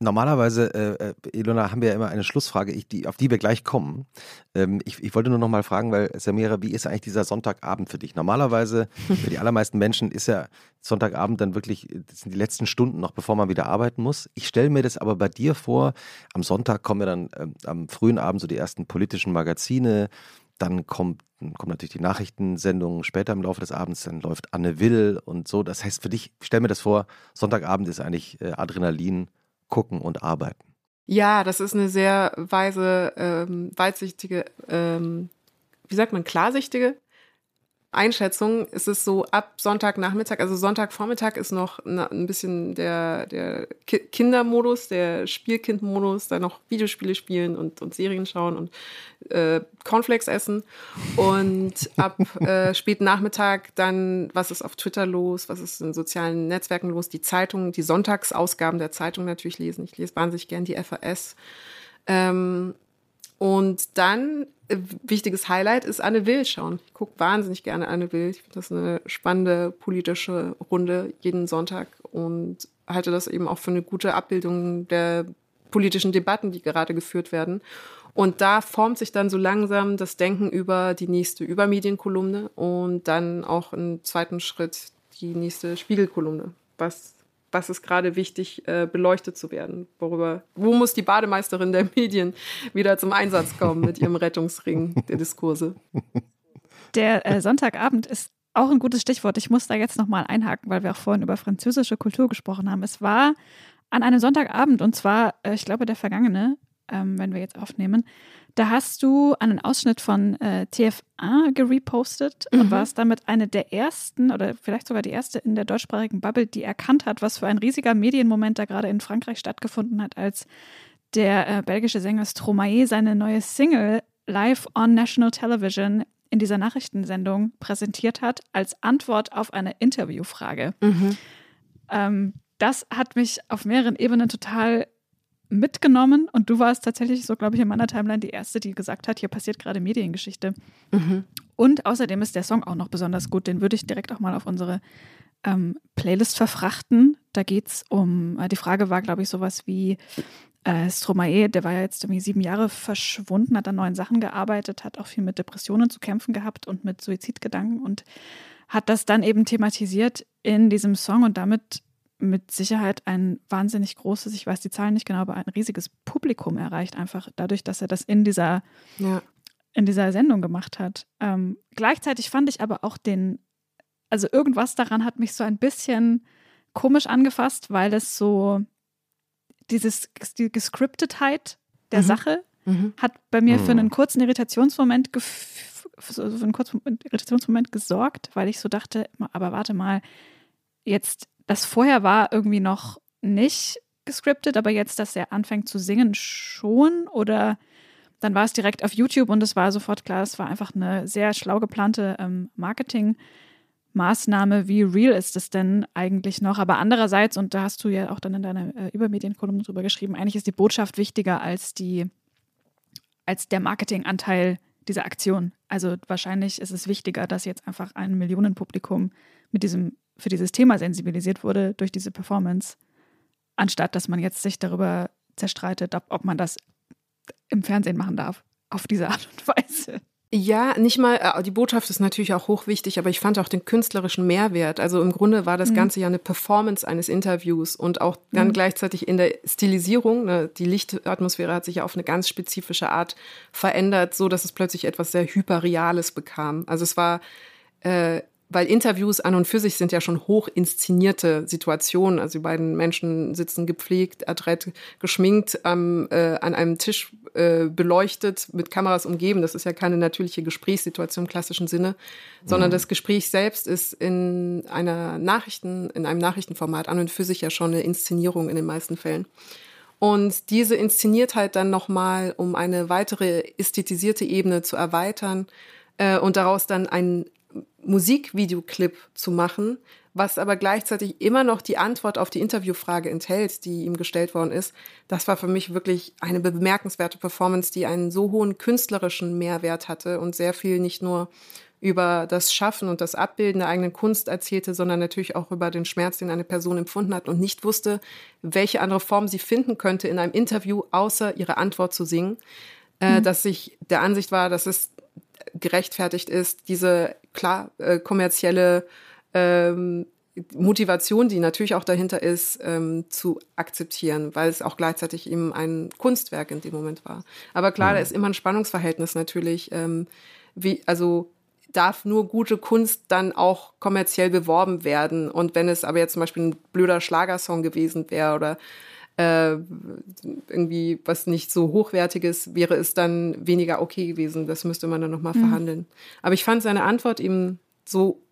Normalerweise, äh, äh, Ilona, haben wir ja immer eine Schlussfrage, ich, die, auf die wir gleich kommen. Ähm, ich, ich, wollte nur noch mal fragen, weil Samira, wie ist eigentlich dieser Sonntagabend für dich? Normalerweise, für die allermeisten Menschen ist ja Sonntagabend dann wirklich, das sind die letzten Stunden noch, bevor man wieder arbeiten muss. Ich stelle mir das aber bei dir vor, am Sonntag kommen ja dann ähm, am frühen Abend so die ersten politischen Magazine, dann kommt, kommen natürlich die Nachrichtensendungen später im Laufe des Abends, dann läuft Anne Will und so. Das heißt für dich, ich stell mir das vor, Sonntagabend ist eigentlich äh, Adrenalin gucken und arbeiten. Ja, das ist eine sehr weise, ähm, weitsichtige, ähm, wie sagt man, klarsichtige Einschätzung ist es so ab Sonntagnachmittag, also Sonntagvormittag ist noch ein bisschen der, der Kindermodus, der Spielkindmodus, da noch Videospiele spielen und, und Serien schauen und äh, Cornflakes essen. Und ab äh, späten Nachmittag dann, was ist auf Twitter los, was ist in sozialen Netzwerken los, die Zeitungen, die Sonntagsausgaben der Zeitung natürlich lesen. Ich lese wahnsinnig gern die FAS. Ähm, und dann, äh, wichtiges Highlight ist Anne Will schauen. Ich gucke wahnsinnig gerne Anne Will. Ich finde das eine spannende politische Runde jeden Sonntag und halte das eben auch für eine gute Abbildung der politischen Debatten, die gerade geführt werden. Und da formt sich dann so langsam das Denken über die nächste Übermedienkolumne und dann auch im zweiten Schritt die nächste Spiegelkolumne, was was ist gerade wichtig, äh, beleuchtet zu werden? Worüber, wo muss die Bademeisterin der Medien wieder zum Einsatz kommen mit ihrem Rettungsring der Diskurse? Der äh, Sonntagabend ist auch ein gutes Stichwort. Ich muss da jetzt nochmal einhaken, weil wir auch vorhin über französische Kultur gesprochen haben. Es war an einem Sonntagabend, und zwar, äh, ich glaube, der vergangene, ähm, wenn wir jetzt aufnehmen, da hast du einen Ausschnitt von äh, TF1 gerepostet mhm. und warst damit eine der ersten oder vielleicht sogar die erste in der deutschsprachigen Bubble, die erkannt hat, was für ein riesiger Medienmoment da gerade in Frankreich stattgefunden hat, als der äh, belgische Sänger Stromae seine neue Single live on National Television in dieser Nachrichtensendung präsentiert hat, als Antwort auf eine Interviewfrage. Mhm. Ähm, das hat mich auf mehreren Ebenen total mitgenommen und du warst tatsächlich so, glaube ich, in meiner Timeline die erste, die gesagt hat, hier passiert gerade Mediengeschichte. Mhm. Und außerdem ist der Song auch noch besonders gut. Den würde ich direkt auch mal auf unsere ähm, Playlist verfrachten. Da geht es um, äh, die Frage war, glaube ich, sowas wie äh, Stromae, der war ja jetzt irgendwie sieben Jahre verschwunden, hat an neuen Sachen gearbeitet, hat auch viel mit Depressionen zu kämpfen gehabt und mit Suizidgedanken und hat das dann eben thematisiert in diesem Song und damit mit Sicherheit ein wahnsinnig großes, ich weiß die Zahlen nicht genau, aber ein riesiges Publikum erreicht, einfach dadurch, dass er das in dieser, ja. in dieser Sendung gemacht hat. Ähm, gleichzeitig fand ich aber auch den, also irgendwas daran hat mich so ein bisschen komisch angefasst, weil es so dieses, die Gescriptetheit der mhm. Sache mhm. hat bei mir mhm. für einen kurzen Irritationsmoment für einen kurzen Irritationsmoment gesorgt, weil ich so dachte, aber warte mal, jetzt das vorher war irgendwie noch nicht gescriptet, aber jetzt, dass er anfängt zu singen, schon? Oder dann war es direkt auf YouTube und es war sofort klar, es war einfach eine sehr schlau geplante ähm, Marketing-Maßnahme. Wie real ist es denn eigentlich noch? Aber andererseits, und da hast du ja auch dann in deiner äh, Übermedienkolumne drüber geschrieben, eigentlich ist die Botschaft wichtiger als die, als der Marketinganteil diese Aktion. Also wahrscheinlich ist es wichtiger, dass jetzt einfach ein Millionenpublikum mit diesem, für dieses Thema sensibilisiert wurde durch diese Performance, anstatt dass man jetzt sich darüber zerstreitet, ob, man das im Fernsehen machen darf. Auf diese Art und Weise. Ja, nicht mal, äh, die Botschaft ist natürlich auch hochwichtig, aber ich fand auch den künstlerischen Mehrwert. Also im Grunde war das mhm. Ganze ja eine Performance eines Interviews und auch dann mhm. gleichzeitig in der Stilisierung. Ne, die Lichtatmosphäre hat sich ja auf eine ganz spezifische Art verändert, so dass es plötzlich etwas sehr Hyperreales bekam. Also es war äh, weil Interviews an und für sich sind ja schon hoch inszenierte Situationen. Also die beiden Menschen sitzen gepflegt, adrett geschminkt ähm, äh, an einem Tisch äh, beleuchtet, mit Kameras umgeben. Das ist ja keine natürliche Gesprächssituation im klassischen Sinne, sondern mhm. das Gespräch selbst ist in einer Nachrichten, in einem Nachrichtenformat an und für sich ja schon eine Inszenierung in den meisten Fällen. Und diese Inszeniertheit dann nochmal, um eine weitere ästhetisierte Ebene zu erweitern, äh, und daraus dann ein Musikvideoclip zu machen, was aber gleichzeitig immer noch die Antwort auf die Interviewfrage enthält, die ihm gestellt worden ist. Das war für mich wirklich eine bemerkenswerte Performance, die einen so hohen künstlerischen Mehrwert hatte und sehr viel nicht nur über das Schaffen und das Abbilden der eigenen Kunst erzählte, sondern natürlich auch über den Schmerz, den eine Person empfunden hat und nicht wusste, welche andere Form sie finden könnte in einem Interview, außer ihre Antwort zu singen. Äh, mhm. dass ich der Ansicht war, dass es gerechtfertigt ist, diese klar äh, kommerzielle ähm, Motivation, die natürlich auch dahinter ist, ähm, zu akzeptieren, weil es auch gleichzeitig eben ein Kunstwerk in dem Moment war. Aber klar, mhm. da ist immer ein Spannungsverhältnis natürlich. Ähm, wie, also darf nur gute Kunst dann auch kommerziell beworben werden. Und wenn es aber jetzt zum Beispiel ein blöder Schlagersong gewesen wäre oder äh, irgendwie was nicht so hochwertiges, wäre es dann weniger okay gewesen. Das müsste man dann nochmal mhm. verhandeln. Aber ich fand seine Antwort eben so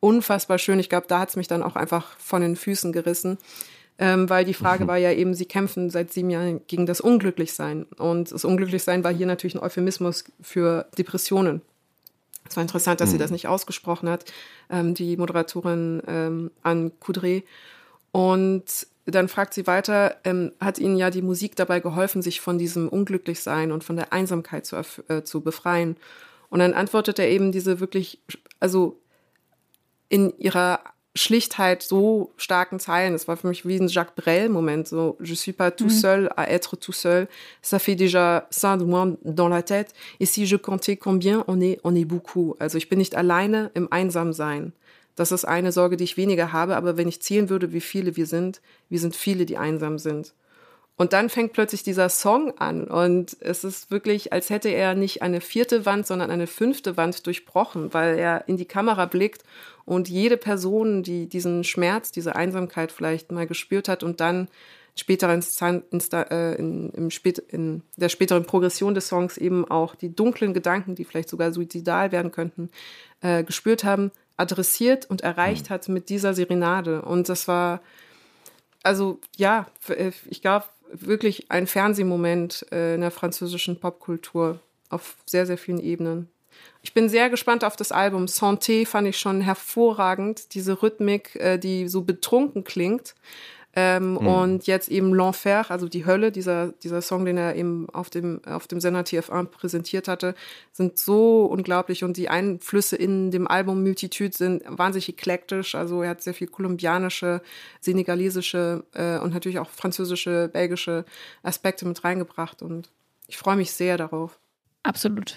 unfassbar schön. Ich glaube, da hat es mich dann auch einfach von den Füßen gerissen. Ähm, weil die Frage war ja eben, sie kämpfen seit sieben Jahren gegen das Unglücklichsein. Und das Unglücklichsein war hier natürlich ein Euphemismus für Depressionen. Es war interessant, dass mhm. sie das nicht ausgesprochen hat, ähm, die Moderatorin ähm, Anne Coudray. Und dann fragt sie weiter, ähm, hat Ihnen ja die Musik dabei geholfen, sich von diesem Unglücklichsein und von der Einsamkeit zu, äh, zu befreien? Und dann antwortet er eben diese wirklich, also in ihrer Schlichtheit so starken Zeilen. Das war für mich wie ein Jacques Brel-Moment. So, je suis pas tout mhm. seul à être tout seul. Ça fait déjà ça de moi dans la tête. Et si je comptais combien, on est, on est beaucoup. Also ich bin nicht alleine im Einsamsein. Das ist eine Sorge, die ich weniger habe, aber wenn ich zählen würde, wie viele wir sind, wir sind viele, die einsam sind. Und dann fängt plötzlich dieser Song an und es ist wirklich, als hätte er nicht eine vierte Wand, sondern eine fünfte Wand durchbrochen, weil er in die Kamera blickt und jede Person, die diesen Schmerz, diese Einsamkeit vielleicht mal gespürt hat und dann später in, äh, in, in, in der späteren Progression des Songs eben auch die dunklen Gedanken, die vielleicht sogar suizidal werden könnten, äh, gespürt haben, adressiert und erreicht mhm. hat mit dieser Serenade. Und das war, also ja, äh, ich glaube, wirklich ein Fernsehmoment äh, in der französischen Popkultur auf sehr, sehr vielen Ebenen. Ich bin sehr gespannt auf das Album. Santé fand ich schon hervorragend. Diese Rhythmik, äh, die so betrunken klingt. Ähm, mhm. Und jetzt eben L'Enfer, also die Hölle, dieser, dieser Song, den er eben auf dem, auf dem Sender TF1 präsentiert hatte, sind so unglaublich und die Einflüsse in dem Album Multitude sind wahnsinnig eklektisch. Also er hat sehr viel kolumbianische, senegalesische äh, und natürlich auch französische, belgische Aspekte mit reingebracht und ich freue mich sehr darauf. Absolut.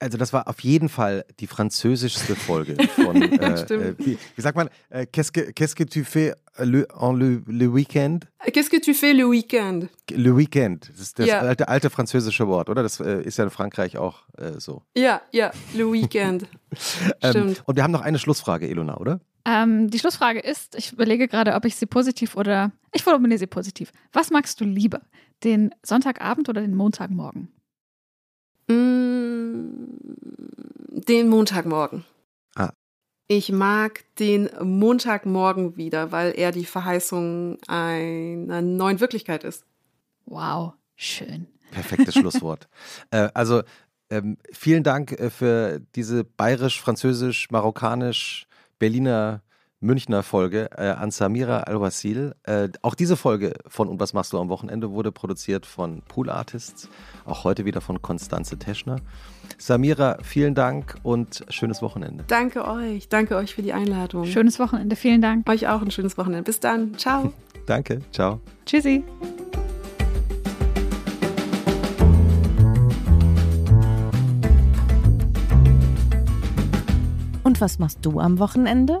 Also das war auf jeden Fall die französischste Folge von, äh, äh, wie, wie, sagt man, äh, qu'est-ce, que, qu'est-ce que tu fais le, en le, le weekend? Qu'est-ce que tu fais le weekend? Le weekend, das ist das ja. alte, alte französische Wort, oder? Das äh, ist ja in Frankreich auch äh, so. Ja, ja, le weekend. Ähm, Stimmt. Ähm, und wir haben noch eine Schlussfrage, Elona, oder? Ähm, die Schlussfrage ist, ich überlege gerade, ob ich sie positiv oder, ich formuliere sie positiv. Was magst du lieber, den Sonntagabend oder den Montagmorgen? Den Montagmorgen. Ah. Ich mag den Montagmorgen wieder, weil er die Verheißung einer neuen Wirklichkeit ist. Wow, schön. Perfektes Schlusswort. äh, also ähm, vielen Dank äh, für diese bayerisch, französisch, marokkanisch, Berliner Münchner Folge äh, an Samira Al-Wasil. Äh, auch diese Folge von Und was machst du am Wochenende wurde produziert von Pool Artists. Auch heute wieder von Konstanze Teschner. Samira, vielen Dank und schönes Wochenende. Danke euch. Danke euch für die Einladung. Schönes Wochenende. Vielen Dank. Euch auch ein schönes Wochenende. Bis dann. Ciao. Danke. Ciao. Tschüssi. Und was machst du am Wochenende?